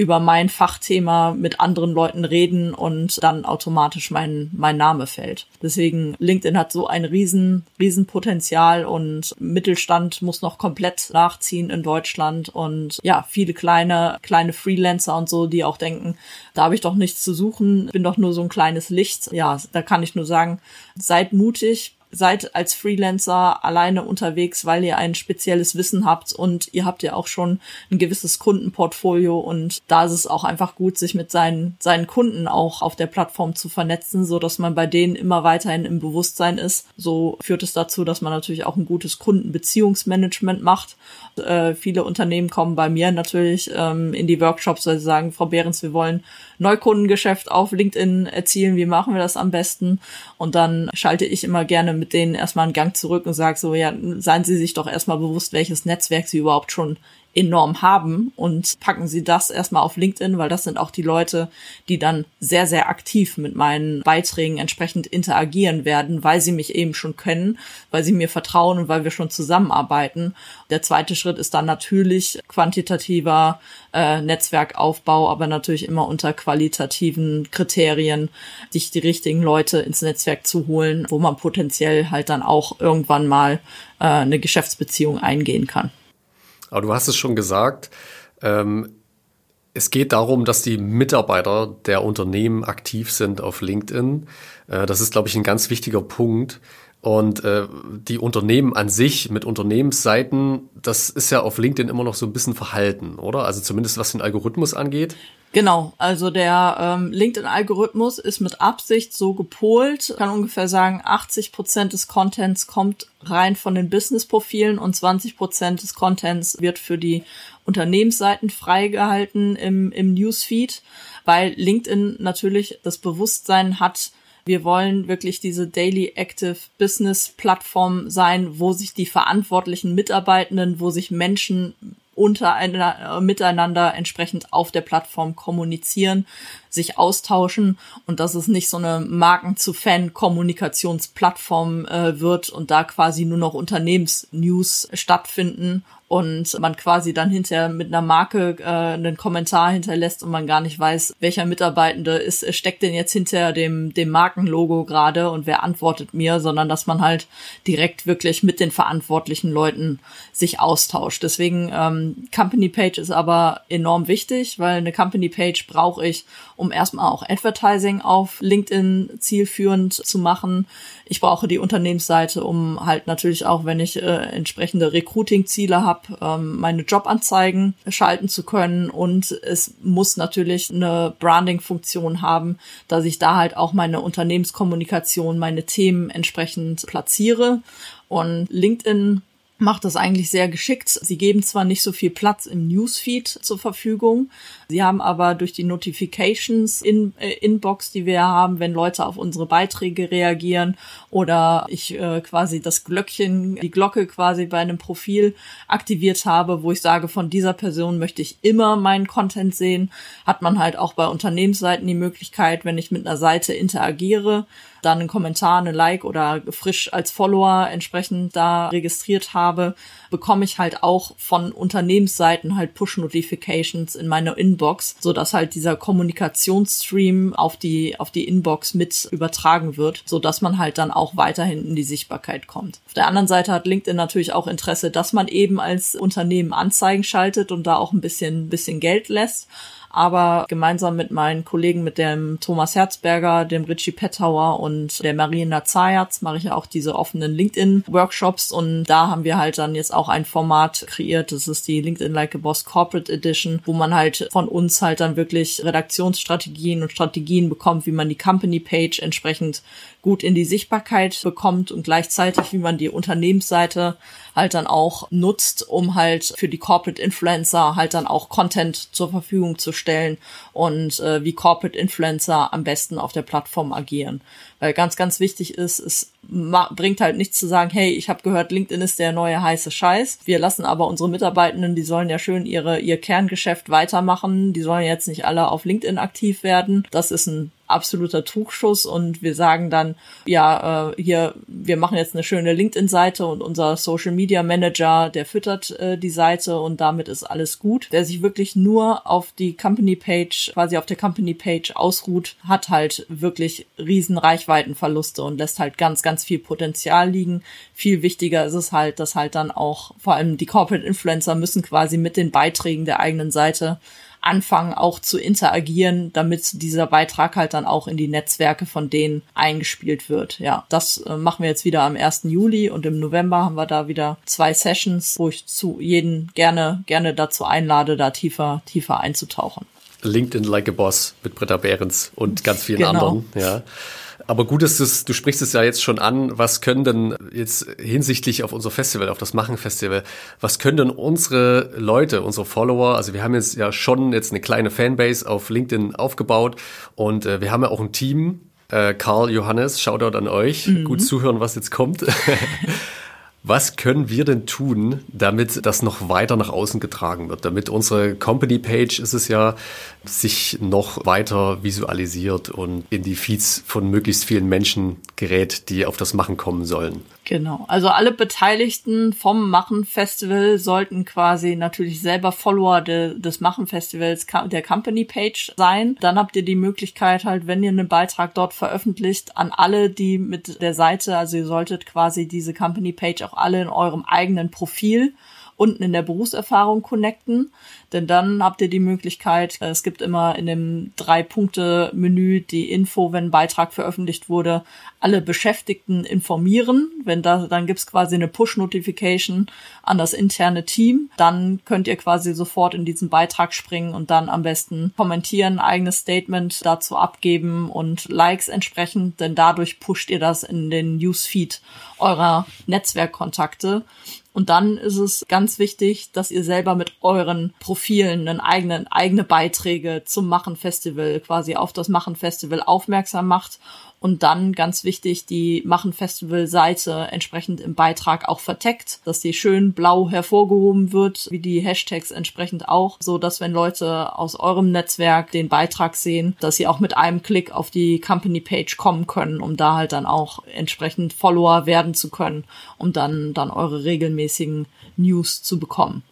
über mein Fachthema mit anderen Leuten reden und dann automatisch mein, mein Name fällt. Deswegen LinkedIn hat so ein riesen, riesen Potenzial und Mittelstand muss noch komplett nachziehen in Deutschland und ja, viele kleine, kleine Freelancer und so, die auch denken, da habe ich doch nichts zu suchen, bin doch nur so ein kleines Licht. Ja, da kann ich nur sagen, seid mutig, seid als Freelancer alleine unterwegs, weil ihr ein spezielles Wissen habt und ihr habt ja auch schon ein gewisses Kundenportfolio und da ist es auch einfach gut, sich mit seinen, seinen Kunden auch auf der Plattform zu vernetzen, so dass man bei denen immer weiterhin im Bewusstsein ist. So führt es dazu, dass man natürlich auch ein gutes Kundenbeziehungsmanagement macht. Äh, viele Unternehmen kommen bei mir natürlich ähm, in die Workshops, weil sie sagen, Frau Behrens, wir wollen Neukundengeschäft auf LinkedIn erzielen, wie machen wir das am besten? Und dann schalte ich immer gerne mit denen erstmal einen Gang zurück und sage so, ja, seien Sie sich doch erstmal bewusst, welches Netzwerk Sie überhaupt schon enorm haben und packen sie das erstmal auf LinkedIn, weil das sind auch die Leute, die dann sehr, sehr aktiv mit meinen Beiträgen entsprechend interagieren werden, weil sie mich eben schon kennen, weil sie mir vertrauen und weil wir schon zusammenarbeiten. Der zweite Schritt ist dann natürlich quantitativer äh, Netzwerkaufbau, aber natürlich immer unter qualitativen Kriterien, sich die richtigen Leute ins Netzwerk zu holen, wo man potenziell halt dann auch irgendwann mal äh, eine Geschäftsbeziehung eingehen kann. Aber du hast es schon gesagt, ähm, es geht darum, dass die Mitarbeiter der Unternehmen aktiv sind auf LinkedIn. Äh, das ist, glaube ich, ein ganz wichtiger Punkt. Und äh, die Unternehmen an sich mit Unternehmensseiten, das ist ja auf LinkedIn immer noch so ein bisschen verhalten, oder? Also zumindest was den Algorithmus angeht. Genau, also der ähm, LinkedIn-Algorithmus ist mit Absicht so gepolt, kann ungefähr sagen, 80 Prozent des Contents kommt rein von den Business-Profilen und 20 Prozent des Contents wird für die Unternehmensseiten freigehalten im, im Newsfeed, weil LinkedIn natürlich das Bewusstsein hat, wir wollen wirklich diese Daily Active Business Plattform sein, wo sich die verantwortlichen Mitarbeitenden, wo sich Menschen untereinander, miteinander entsprechend auf der Plattform kommunizieren, sich austauschen und dass es nicht so eine Marken-zu-Fan-Kommunikationsplattform äh, wird und da quasi nur noch Unternehmensnews stattfinden und man quasi dann hinterher mit einer Marke äh, einen Kommentar hinterlässt und man gar nicht weiß, welcher Mitarbeitende ist, steckt denn jetzt hinter dem, dem Markenlogo gerade und wer antwortet mir, sondern dass man halt direkt wirklich mit den verantwortlichen Leuten sich austauscht. Deswegen ähm, Company Page ist aber enorm wichtig, weil eine Company Page brauche ich, um erstmal auch Advertising auf LinkedIn zielführend zu machen. Ich brauche die Unternehmensseite, um halt natürlich auch, wenn ich äh, entsprechende Recruiting-Ziele habe, ähm, meine Jobanzeigen schalten zu können. Und es muss natürlich eine Branding-Funktion haben, dass ich da halt auch meine Unternehmenskommunikation, meine Themen entsprechend platziere. Und LinkedIn macht das eigentlich sehr geschickt. Sie geben zwar nicht so viel Platz im Newsfeed zur Verfügung, sie haben aber durch die Notifications in äh, Inbox, die wir haben, wenn Leute auf unsere Beiträge reagieren oder ich äh, quasi das Glöckchen, die Glocke quasi bei einem Profil aktiviert habe, wo ich sage, von dieser Person möchte ich immer meinen Content sehen, hat man halt auch bei Unternehmensseiten die Möglichkeit, wenn ich mit einer Seite interagiere, dann einen Kommentar, eine Like oder frisch als Follower entsprechend da registriert habe, bekomme ich halt auch von Unternehmensseiten halt Push-Notifications in meine Inbox, so dass halt dieser Kommunikationsstream auf die, auf die Inbox mit übertragen wird, so dass man halt dann auch weiterhin in die Sichtbarkeit kommt. Auf der anderen Seite hat LinkedIn natürlich auch Interesse, dass man eben als Unternehmen Anzeigen schaltet und da auch ein bisschen, bisschen Geld lässt aber gemeinsam mit meinen Kollegen, mit dem Thomas Herzberger, dem Richie Pettauer und der Marina Zayatz mache ich ja auch diese offenen LinkedIn-Workshops. Und da haben wir halt dann jetzt auch ein Format kreiert, das ist die LinkedIn Like a Boss Corporate Edition, wo man halt von uns halt dann wirklich Redaktionsstrategien und Strategien bekommt, wie man die Company Page entsprechend gut in die Sichtbarkeit bekommt und gleichzeitig, wie man die Unternehmensseite halt dann auch nutzt, um halt für die Corporate Influencer halt dann auch Content zur Verfügung zu stellen und äh, wie Corporate Influencer am besten auf der Plattform agieren. Weil ganz, ganz wichtig ist, es bringt halt nichts zu sagen, hey, ich habe gehört, LinkedIn ist der neue heiße Scheiß. Wir lassen aber unsere Mitarbeitenden, die sollen ja schön ihre, ihr Kerngeschäft weitermachen. Die sollen jetzt nicht alle auf LinkedIn aktiv werden. Das ist ein absoluter Trugschuss und wir sagen dann, ja, äh, hier, wir machen jetzt eine schöne LinkedIn-Seite und unser Social Media Manager, der füttert äh, die Seite und damit ist alles gut. Wer sich wirklich nur auf die Company Page, quasi auf der Company Page ausruht, hat halt wirklich riesen Reichweitenverluste und lässt halt ganz, ganz viel Potenzial liegen. Viel wichtiger ist es halt, dass halt dann auch vor allem die Corporate Influencer müssen quasi mit den Beiträgen der eigenen Seite anfangen auch zu interagieren, damit dieser Beitrag halt dann auch in die Netzwerke von denen eingespielt wird. Ja, das äh, machen wir jetzt wieder am 1. Juli und im November haben wir da wieder zwei Sessions, wo ich zu jeden gerne, gerne dazu einlade, da tiefer, tiefer einzutauchen. LinkedIn Like a Boss mit Britta Behrens und ganz vielen genau. anderen, ja. Aber gut ist es, du sprichst es ja jetzt schon an, was können denn jetzt hinsichtlich auf unser Festival, auf das Machen-Festival, was können denn unsere Leute, unsere Follower, also wir haben jetzt ja schon jetzt eine kleine Fanbase auf LinkedIn aufgebaut und äh, wir haben ja auch ein Team, äh, Karl Johannes, Shoutout an euch, mhm. gut zuhören, was jetzt kommt. [laughs] Was können wir denn tun, damit das noch weiter nach außen getragen wird? Damit unsere Company Page ist es ja, sich noch weiter visualisiert und in die Feeds von möglichst vielen Menschen gerät, die auf das Machen kommen sollen. Genau. Also alle Beteiligten vom Machen Festival sollten quasi natürlich selber Follower de, des Machen Festivals der Company Page sein. Dann habt ihr die Möglichkeit halt, wenn ihr einen Beitrag dort veröffentlicht, an alle, die mit der Seite, also ihr solltet quasi diese Company Page auch alle in eurem eigenen Profil unten in der Berufserfahrung connecten. Denn dann habt ihr die Möglichkeit, äh, es gibt immer in dem Drei-Punkte-Menü die Info, wenn ein Beitrag veröffentlicht wurde, alle Beschäftigten informieren. Wenn da, dann gibt's quasi eine Push-Notification an das interne Team. Dann könnt ihr quasi sofort in diesen Beitrag springen und dann am besten kommentieren, eigenes Statement dazu abgeben und Likes entsprechend, denn dadurch pusht ihr das in den Newsfeed eurer Netzwerkkontakte. Und dann ist es ganz wichtig, dass ihr selber mit euren Profilen einen eigenen, eigene Beiträge zum Machen Festival, quasi auf das Machen Festival aufmerksam macht und dann ganz wichtig die Machen Festival Seite entsprechend im Beitrag auch verteckt, dass die schön blau hervorgehoben wird, wie die Hashtags entsprechend auch, so dass wenn Leute aus eurem Netzwerk den Beitrag sehen, dass sie auch mit einem Klick auf die Company Page kommen können, um da halt dann auch entsprechend Follower werden zu können, um dann dann eure regelmäßigen News zu bekommen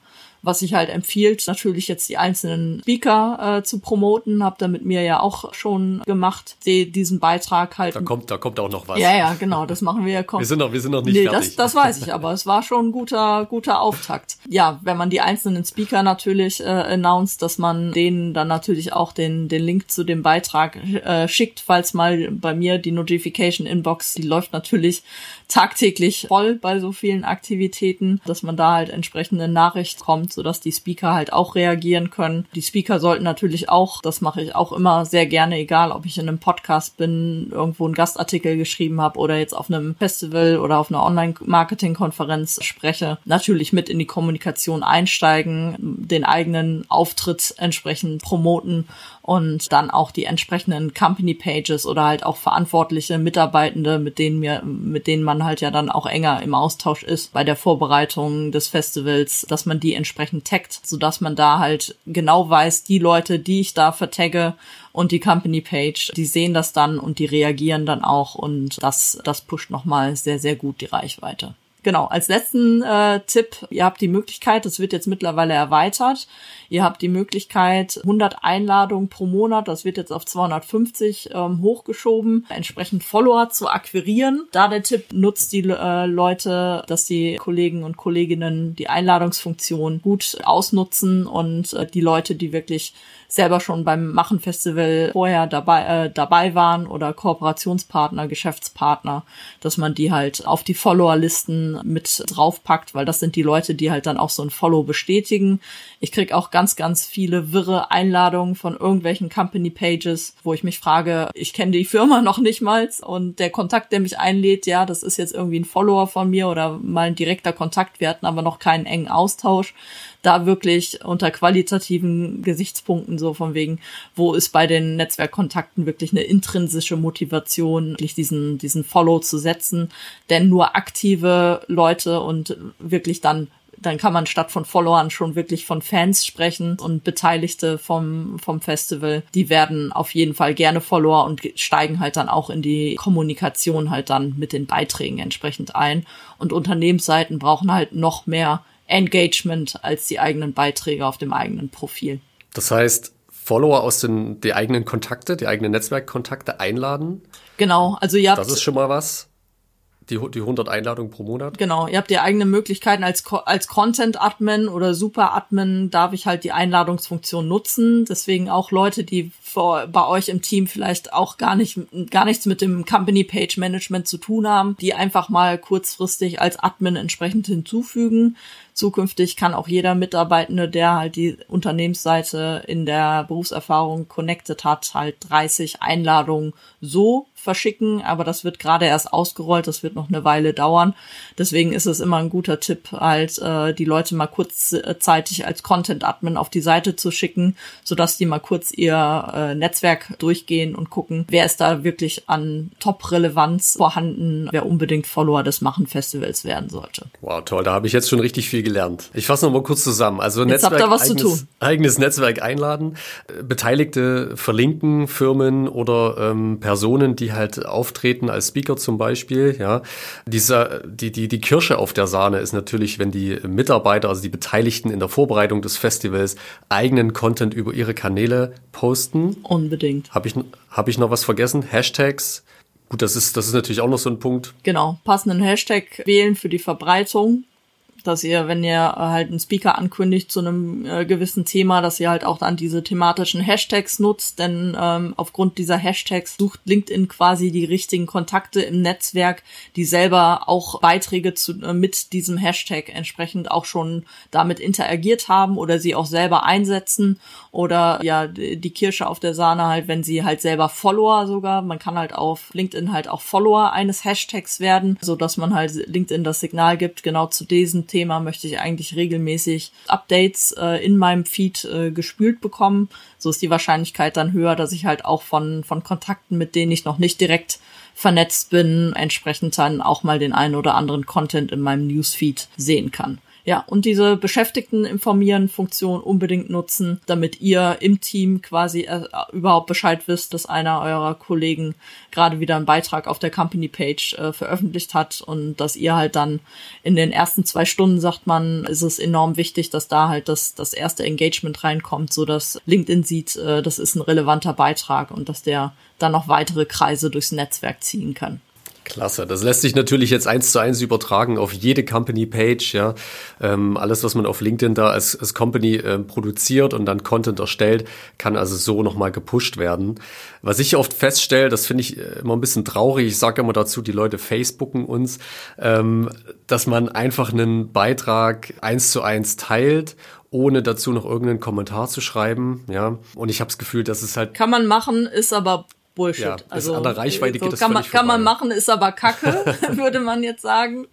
was ich halt empfiehlt, natürlich jetzt die einzelnen Speaker äh, zu promoten, habe da mit mir ja auch schon gemacht, die, diesen Beitrag halt. Da kommt, da kommt auch noch was. Ja, ja, genau, das machen wir ja. wir sind noch, wir sind noch nicht nee, fertig. Das, das weiß ich, aber es war schon ein guter, guter Auftakt. Ja, wenn man die einzelnen Speaker natürlich äh, announced, dass man denen dann natürlich auch den, den Link zu dem Beitrag äh, schickt, falls mal bei mir die Notification Inbox, die läuft natürlich tagtäglich voll bei so vielen Aktivitäten, dass man da halt entsprechende Nachricht kommt, sodass die Speaker halt auch reagieren können. Die Speaker sollten natürlich auch, das mache ich auch immer sehr gerne, egal ob ich in einem Podcast bin, irgendwo einen Gastartikel geschrieben habe oder jetzt auf einem Festival oder auf einer Online-Marketing-Konferenz spreche, natürlich mit in die Kommunikation einsteigen, den eigenen Auftritt entsprechend promoten und dann auch die entsprechenden Company Pages oder halt auch verantwortliche Mitarbeitende, mit denen mir, mit denen man halt ja dann auch enger im Austausch ist bei der Vorbereitung des Festivals, dass man die entsprechend taggt, sodass man da halt genau weiß, die Leute, die ich da vertagge und die Company Page, die sehen das dann und die reagieren dann auch und das, das pusht nochmal sehr, sehr gut die Reichweite. Genau, als letzten äh, Tipp, ihr habt die Möglichkeit, das wird jetzt mittlerweile erweitert, ihr habt die Möglichkeit, 100 Einladungen pro Monat, das wird jetzt auf 250 ähm, hochgeschoben, entsprechend Follower zu akquirieren. Da der Tipp, nutzt die äh, Leute, dass die Kollegen und Kolleginnen die Einladungsfunktion gut ausnutzen und äh, die Leute, die wirklich selber schon beim Machen Festival vorher dabei, äh, dabei waren oder Kooperationspartner, Geschäftspartner, dass man die halt auf die Followerlisten mit draufpackt, weil das sind die Leute, die halt dann auch so ein Follow bestätigen. Ich krieg auch ganz, ganz viele wirre Einladungen von irgendwelchen Company Pages, wo ich mich frage, ich kenne die Firma [laughs] noch nicht mal und der Kontakt, der mich einlädt, ja, das ist jetzt irgendwie ein Follower von mir oder mal ein direkter Kontakt. Wir hatten aber noch keinen engen Austausch da wirklich unter qualitativen Gesichtspunkten so von wegen, wo ist bei den Netzwerkkontakten wirklich eine intrinsische Motivation, wirklich diesen, diesen Follow zu setzen. Denn nur aktive Leute und wirklich dann dann kann man statt von Followern schon wirklich von Fans sprechen und Beteiligte vom, vom Festival, die werden auf jeden Fall gerne Follower und steigen halt dann auch in die Kommunikation halt dann mit den Beiträgen entsprechend ein. Und Unternehmensseiten brauchen halt noch mehr Engagement als die eigenen Beiträge auf dem eigenen Profil. Das heißt, Follower aus den die eigenen Kontakte, die eigenen Netzwerkkontakte einladen. Genau, also ihr habt Das ist schon mal was. Die, die 100 Einladungen pro Monat. Genau, ihr habt ja eigene Möglichkeiten als, als Content-Admin oder Super-Admin darf ich halt die Einladungsfunktion nutzen. Deswegen auch Leute, die vor, bei euch im Team vielleicht auch gar nicht, gar nichts mit dem Company Page Management zu tun haben, die einfach mal kurzfristig als Admin entsprechend hinzufügen. Zukünftig kann auch jeder Mitarbeitende, der halt die Unternehmensseite in der Berufserfahrung connected hat, halt 30 Einladungen so verschicken, aber das wird gerade erst ausgerollt, das wird noch eine Weile dauern. Deswegen ist es immer ein guter Tipp, halt äh, die Leute mal kurzzeitig als Content Admin auf die Seite zu schicken, sodass die mal kurz ihr äh, Netzwerk durchgehen und gucken, wer ist da wirklich an Top-Relevanz vorhanden, wer unbedingt Follower des Machen Festivals werden sollte. Wow, toll, da habe ich jetzt schon richtig viel gelernt. Ich fasse noch mal kurz zusammen. Also jetzt Netzwerk, habt ihr was eigenes, zu tun. eigenes Netzwerk einladen, Beteiligte verlinken, Firmen oder ähm, Personen, die halt auftreten als Speaker zum Beispiel. Ja, dieser die die die Kirsche auf der Sahne ist natürlich, wenn die Mitarbeiter, also die Beteiligten in der Vorbereitung des Festivals eigenen Content über ihre Kanäle posten. Unbedingt. Habe ich habe ich noch was vergessen? Hashtags. Gut, das ist, das ist natürlich auch noch so ein Punkt. Genau, passenden Hashtag wählen für die Verbreitung dass ihr, wenn ihr äh, halt einen Speaker ankündigt zu einem äh, gewissen Thema, dass ihr halt auch dann diese thematischen Hashtags nutzt, denn ähm, aufgrund dieser Hashtags sucht LinkedIn quasi die richtigen Kontakte im Netzwerk, die selber auch Beiträge zu, äh, mit diesem Hashtag entsprechend auch schon damit interagiert haben oder sie auch selber einsetzen oder ja die Kirsche auf der Sahne halt, wenn sie halt selber Follower sogar, man kann halt auf LinkedIn halt auch Follower eines Hashtags werden, so dass man halt LinkedIn das Signal gibt, genau zu diesen Thema möchte ich eigentlich regelmäßig Updates äh, in meinem Feed äh, gespült bekommen. So ist die Wahrscheinlichkeit dann höher, dass ich halt auch von, von Kontakten, mit denen ich noch nicht direkt vernetzt bin, entsprechend dann auch mal den einen oder anderen Content in meinem Newsfeed sehen kann. Ja, und diese Beschäftigten informieren Funktion unbedingt nutzen, damit ihr im Team quasi äh, überhaupt Bescheid wisst, dass einer eurer Kollegen gerade wieder einen Beitrag auf der Company Page äh, veröffentlicht hat und dass ihr halt dann in den ersten zwei Stunden sagt man, ist es enorm wichtig, dass da halt das, das erste Engagement reinkommt, so dass LinkedIn sieht, äh, das ist ein relevanter Beitrag und dass der dann noch weitere Kreise durchs Netzwerk ziehen kann. Klasse. Das lässt sich natürlich jetzt eins zu eins übertragen auf jede Company-Page. Ja, ähm, alles, was man auf LinkedIn da als, als Company äh, produziert und dann Content erstellt, kann also so nochmal gepusht werden. Was ich oft feststelle, das finde ich äh, immer ein bisschen traurig. Ich sage immer dazu, die Leute Facebooken uns, ähm, dass man einfach einen Beitrag eins zu eins teilt ohne dazu noch irgendeinen Kommentar zu schreiben, ja. Und ich habe das Gefühl, dass es halt kann man machen, ist aber Bullshit. Ja, also an der Reichweite so geht das kann man, kann man machen, ist aber Kacke, [laughs] [laughs] würde man jetzt sagen,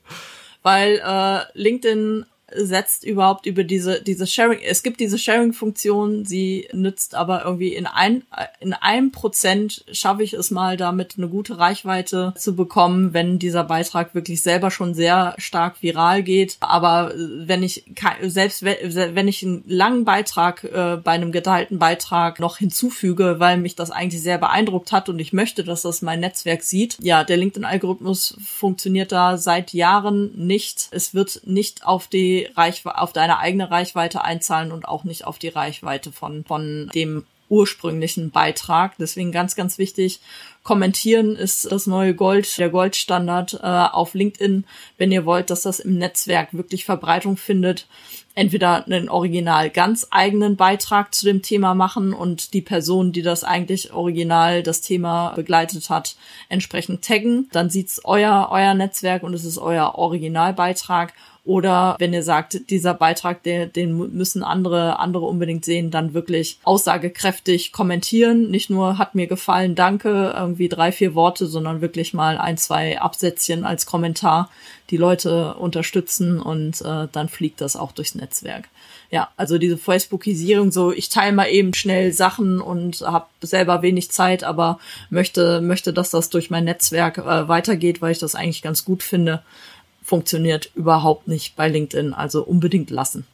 weil äh, LinkedIn setzt überhaupt über diese, diese Sharing, es gibt diese Sharing-Funktion, sie nützt aber irgendwie in ein, in einem Prozent schaffe ich es mal damit eine gute Reichweite zu bekommen, wenn dieser Beitrag wirklich selber schon sehr stark viral geht. Aber wenn ich, selbst wenn ich einen langen Beitrag äh, bei einem geteilten Beitrag noch hinzufüge, weil mich das eigentlich sehr beeindruckt hat und ich möchte, dass das mein Netzwerk sieht, ja, der LinkedIn-Algorithmus funktioniert da seit Jahren nicht. Es wird nicht auf die Reichweite, auf deine eigene Reichweite einzahlen und auch nicht auf die Reichweite von, von dem ursprünglichen Beitrag. Deswegen ganz, ganz wichtig. Kommentieren ist das neue Gold, der Goldstandard äh, auf LinkedIn, wenn ihr wollt, dass das im Netzwerk wirklich Verbreitung findet. Entweder einen original ganz eigenen Beitrag zu dem Thema machen und die Person, die das eigentlich original das Thema begleitet hat, entsprechend taggen. Dann sieht's euer, euer Netzwerk und es ist euer Originalbeitrag oder wenn ihr sagt, dieser Beitrag, den, den müssen andere, andere unbedingt sehen, dann wirklich aussagekräftig kommentieren. Nicht nur hat mir gefallen, danke, irgendwie drei, vier Worte, sondern wirklich mal ein, zwei Absätzchen als Kommentar die Leute unterstützen und äh, dann fliegt das auch durchs Netzwerk. Ja, also diese Facebookisierung, so ich teile mal eben schnell Sachen und habe selber wenig Zeit, aber möchte möchte, dass das durch mein Netzwerk äh, weitergeht, weil ich das eigentlich ganz gut finde funktioniert überhaupt nicht bei LinkedIn. Also unbedingt lassen.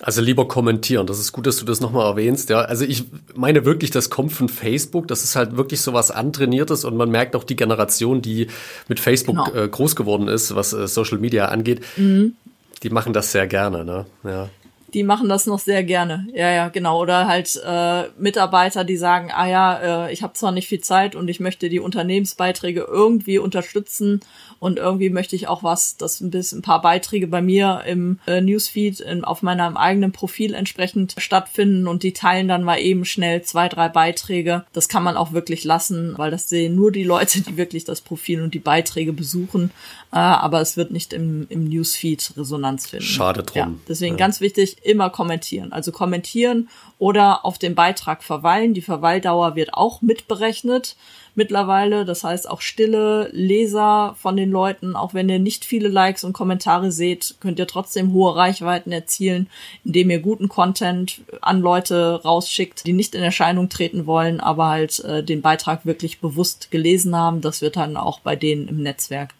Also lieber kommentieren. Das ist gut, dass du das nochmal erwähnst. Ja, also ich meine wirklich, das kommt von Facebook. Das ist halt wirklich so was antrainiertes und man merkt auch die Generation, die mit Facebook genau. äh, groß geworden ist, was äh, Social Media angeht. Mhm. Die machen das sehr gerne, ne? Ja die machen das noch sehr gerne. Ja, ja, genau. Oder halt äh, Mitarbeiter, die sagen, ah ja, äh, ich habe zwar nicht viel Zeit und ich möchte die Unternehmensbeiträge irgendwie unterstützen und irgendwie möchte ich auch was, dass ein bisschen ein paar Beiträge bei mir im äh, Newsfeed in, auf meinem eigenen Profil entsprechend stattfinden und die teilen dann mal eben schnell zwei, drei Beiträge. Das kann man auch wirklich lassen, weil das sehen nur die Leute, die wirklich das Profil und die Beiträge besuchen. Äh, aber es wird nicht im, im Newsfeed Resonanz finden. Schade drum. Ja, deswegen ja. ganz wichtig, immer kommentieren. Also kommentieren oder auf dem Beitrag verweilen. Die Verweildauer wird auch mitberechnet mittlerweile. Das heißt auch stille Leser von den Leuten, auch wenn ihr nicht viele Likes und Kommentare seht, könnt ihr trotzdem hohe Reichweiten erzielen, indem ihr guten Content an Leute rausschickt, die nicht in Erscheinung treten wollen, aber halt äh, den Beitrag wirklich bewusst gelesen haben. Das wird dann auch bei denen im Netzwerk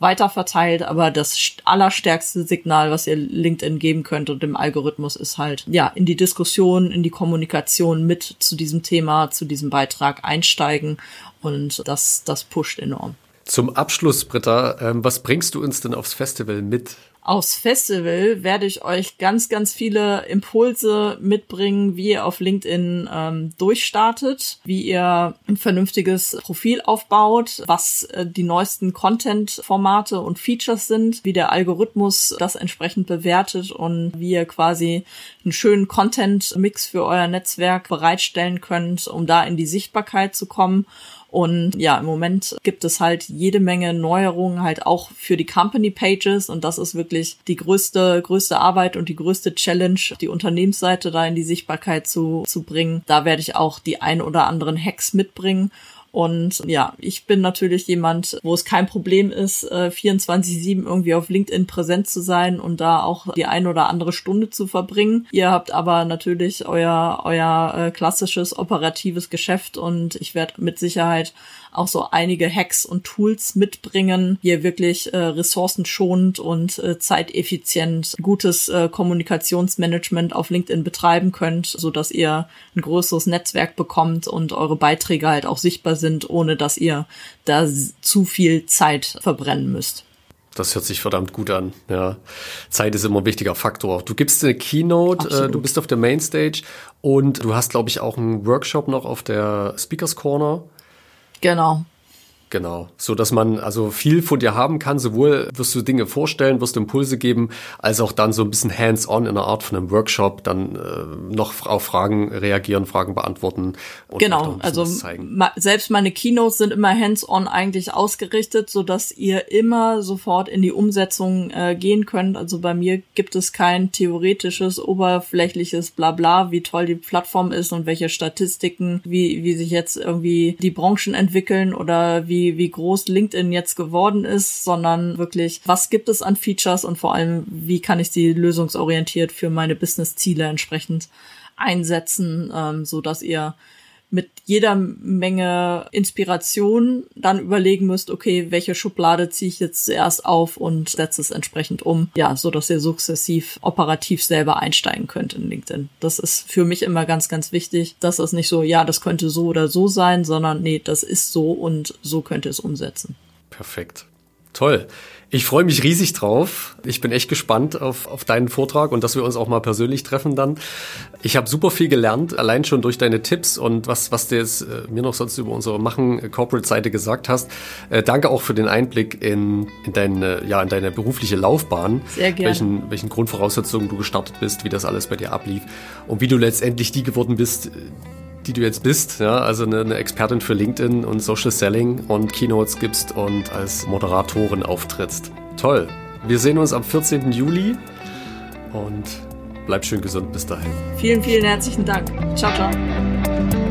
weiterverteilt, aber das allerstärkste Signal, was ihr LinkedIn geben könnt und dem Algorithmus ist halt, ja, in die Diskussion, in die Kommunikation mit zu diesem Thema, zu diesem Beitrag einsteigen und das, das pusht enorm. Zum Abschluss, Britta, ähm, was bringst du uns denn aufs Festival mit? Aufs Festival werde ich euch ganz, ganz viele Impulse mitbringen, wie ihr auf LinkedIn ähm, durchstartet, wie ihr ein vernünftiges Profil aufbaut, was äh, die neuesten Content-Formate und Features sind, wie der Algorithmus das entsprechend bewertet und wie ihr quasi einen schönen Content-Mix für euer Netzwerk bereitstellen könnt, um da in die Sichtbarkeit zu kommen und ja, im Moment gibt es halt jede Menge Neuerungen halt auch für die Company Pages und das ist wirklich die größte, größte Arbeit und die größte Challenge, die Unternehmensseite da in die Sichtbarkeit zu, zu bringen. Da werde ich auch die ein oder anderen Hacks mitbringen und ja, ich bin natürlich jemand, wo es kein Problem ist, äh, 24-7 irgendwie auf LinkedIn präsent zu sein und da auch die ein oder andere Stunde zu verbringen. Ihr habt aber natürlich euer, euer äh, klassisches operatives Geschäft und ich werde mit Sicherheit auch so einige Hacks und Tools mitbringen, wie ihr wirklich äh, ressourcenschonend und äh, zeiteffizient gutes äh, Kommunikationsmanagement auf LinkedIn betreiben könnt, so dass ihr ein größeres Netzwerk bekommt und eure Beiträge halt auch sichtbar sind, ohne dass ihr da zu viel Zeit verbrennen müsst. Das hört sich verdammt gut an. Ja, Zeit ist immer ein wichtiger Faktor. Du gibst eine Keynote, äh, du bist auf der Mainstage und du hast, glaube ich, auch einen Workshop noch auf der Speakers Corner. Genau. Genau, so dass man also viel von dir haben kann. Sowohl wirst du Dinge vorstellen, wirst du Impulse geben, als auch dann so ein bisschen hands-on in einer Art von einem Workshop dann äh, noch auf Fragen reagieren, Fragen beantworten. Und genau, also ma selbst meine Keynotes sind immer hands-on eigentlich ausgerichtet, so dass ihr immer sofort in die Umsetzung äh, gehen könnt. Also bei mir gibt es kein theoretisches, oberflächliches Blabla, wie toll die Plattform ist und welche Statistiken, wie wie sich jetzt irgendwie die Branchen entwickeln oder wie wie, wie groß LinkedIn jetzt geworden ist, sondern wirklich, was gibt es an Features und vor allem, wie kann ich sie lösungsorientiert für meine Business-Ziele entsprechend einsetzen, ähm, so dass ihr mit jeder Menge Inspiration dann überlegen müsst, okay, welche Schublade ziehe ich jetzt zuerst auf und setze es entsprechend um. Ja, so dass ihr sukzessiv operativ selber einsteigen könnt in LinkedIn. Das ist für mich immer ganz, ganz wichtig, dass es nicht so, ja, das könnte so oder so sein, sondern nee, das ist so und so könnte es umsetzen. Perfekt. Toll. Ich freue mich riesig drauf. Ich bin echt gespannt auf, auf deinen Vortrag und dass wir uns auch mal persönlich treffen dann. Ich habe super viel gelernt, allein schon durch deine Tipps und was, was du jetzt äh, mir noch sonst über unsere Machen-Corporate-Seite gesagt hast. Äh, danke auch für den Einblick in, in, deine, ja, in deine berufliche Laufbahn. Sehr gerne. Welchen, welchen Grundvoraussetzungen du gestartet bist, wie das alles bei dir ablief und wie du letztendlich die geworden bist, die du jetzt bist, ja, also eine, eine, Expertin für LinkedIn und Social Selling und Keynotes gibst und als Moderatorin auftrittst. Toll. Wir sehen uns am 14. Juli und bleib schön gesund bis dahin. Vielen, vielen herzlichen Dank. Ciao, ciao.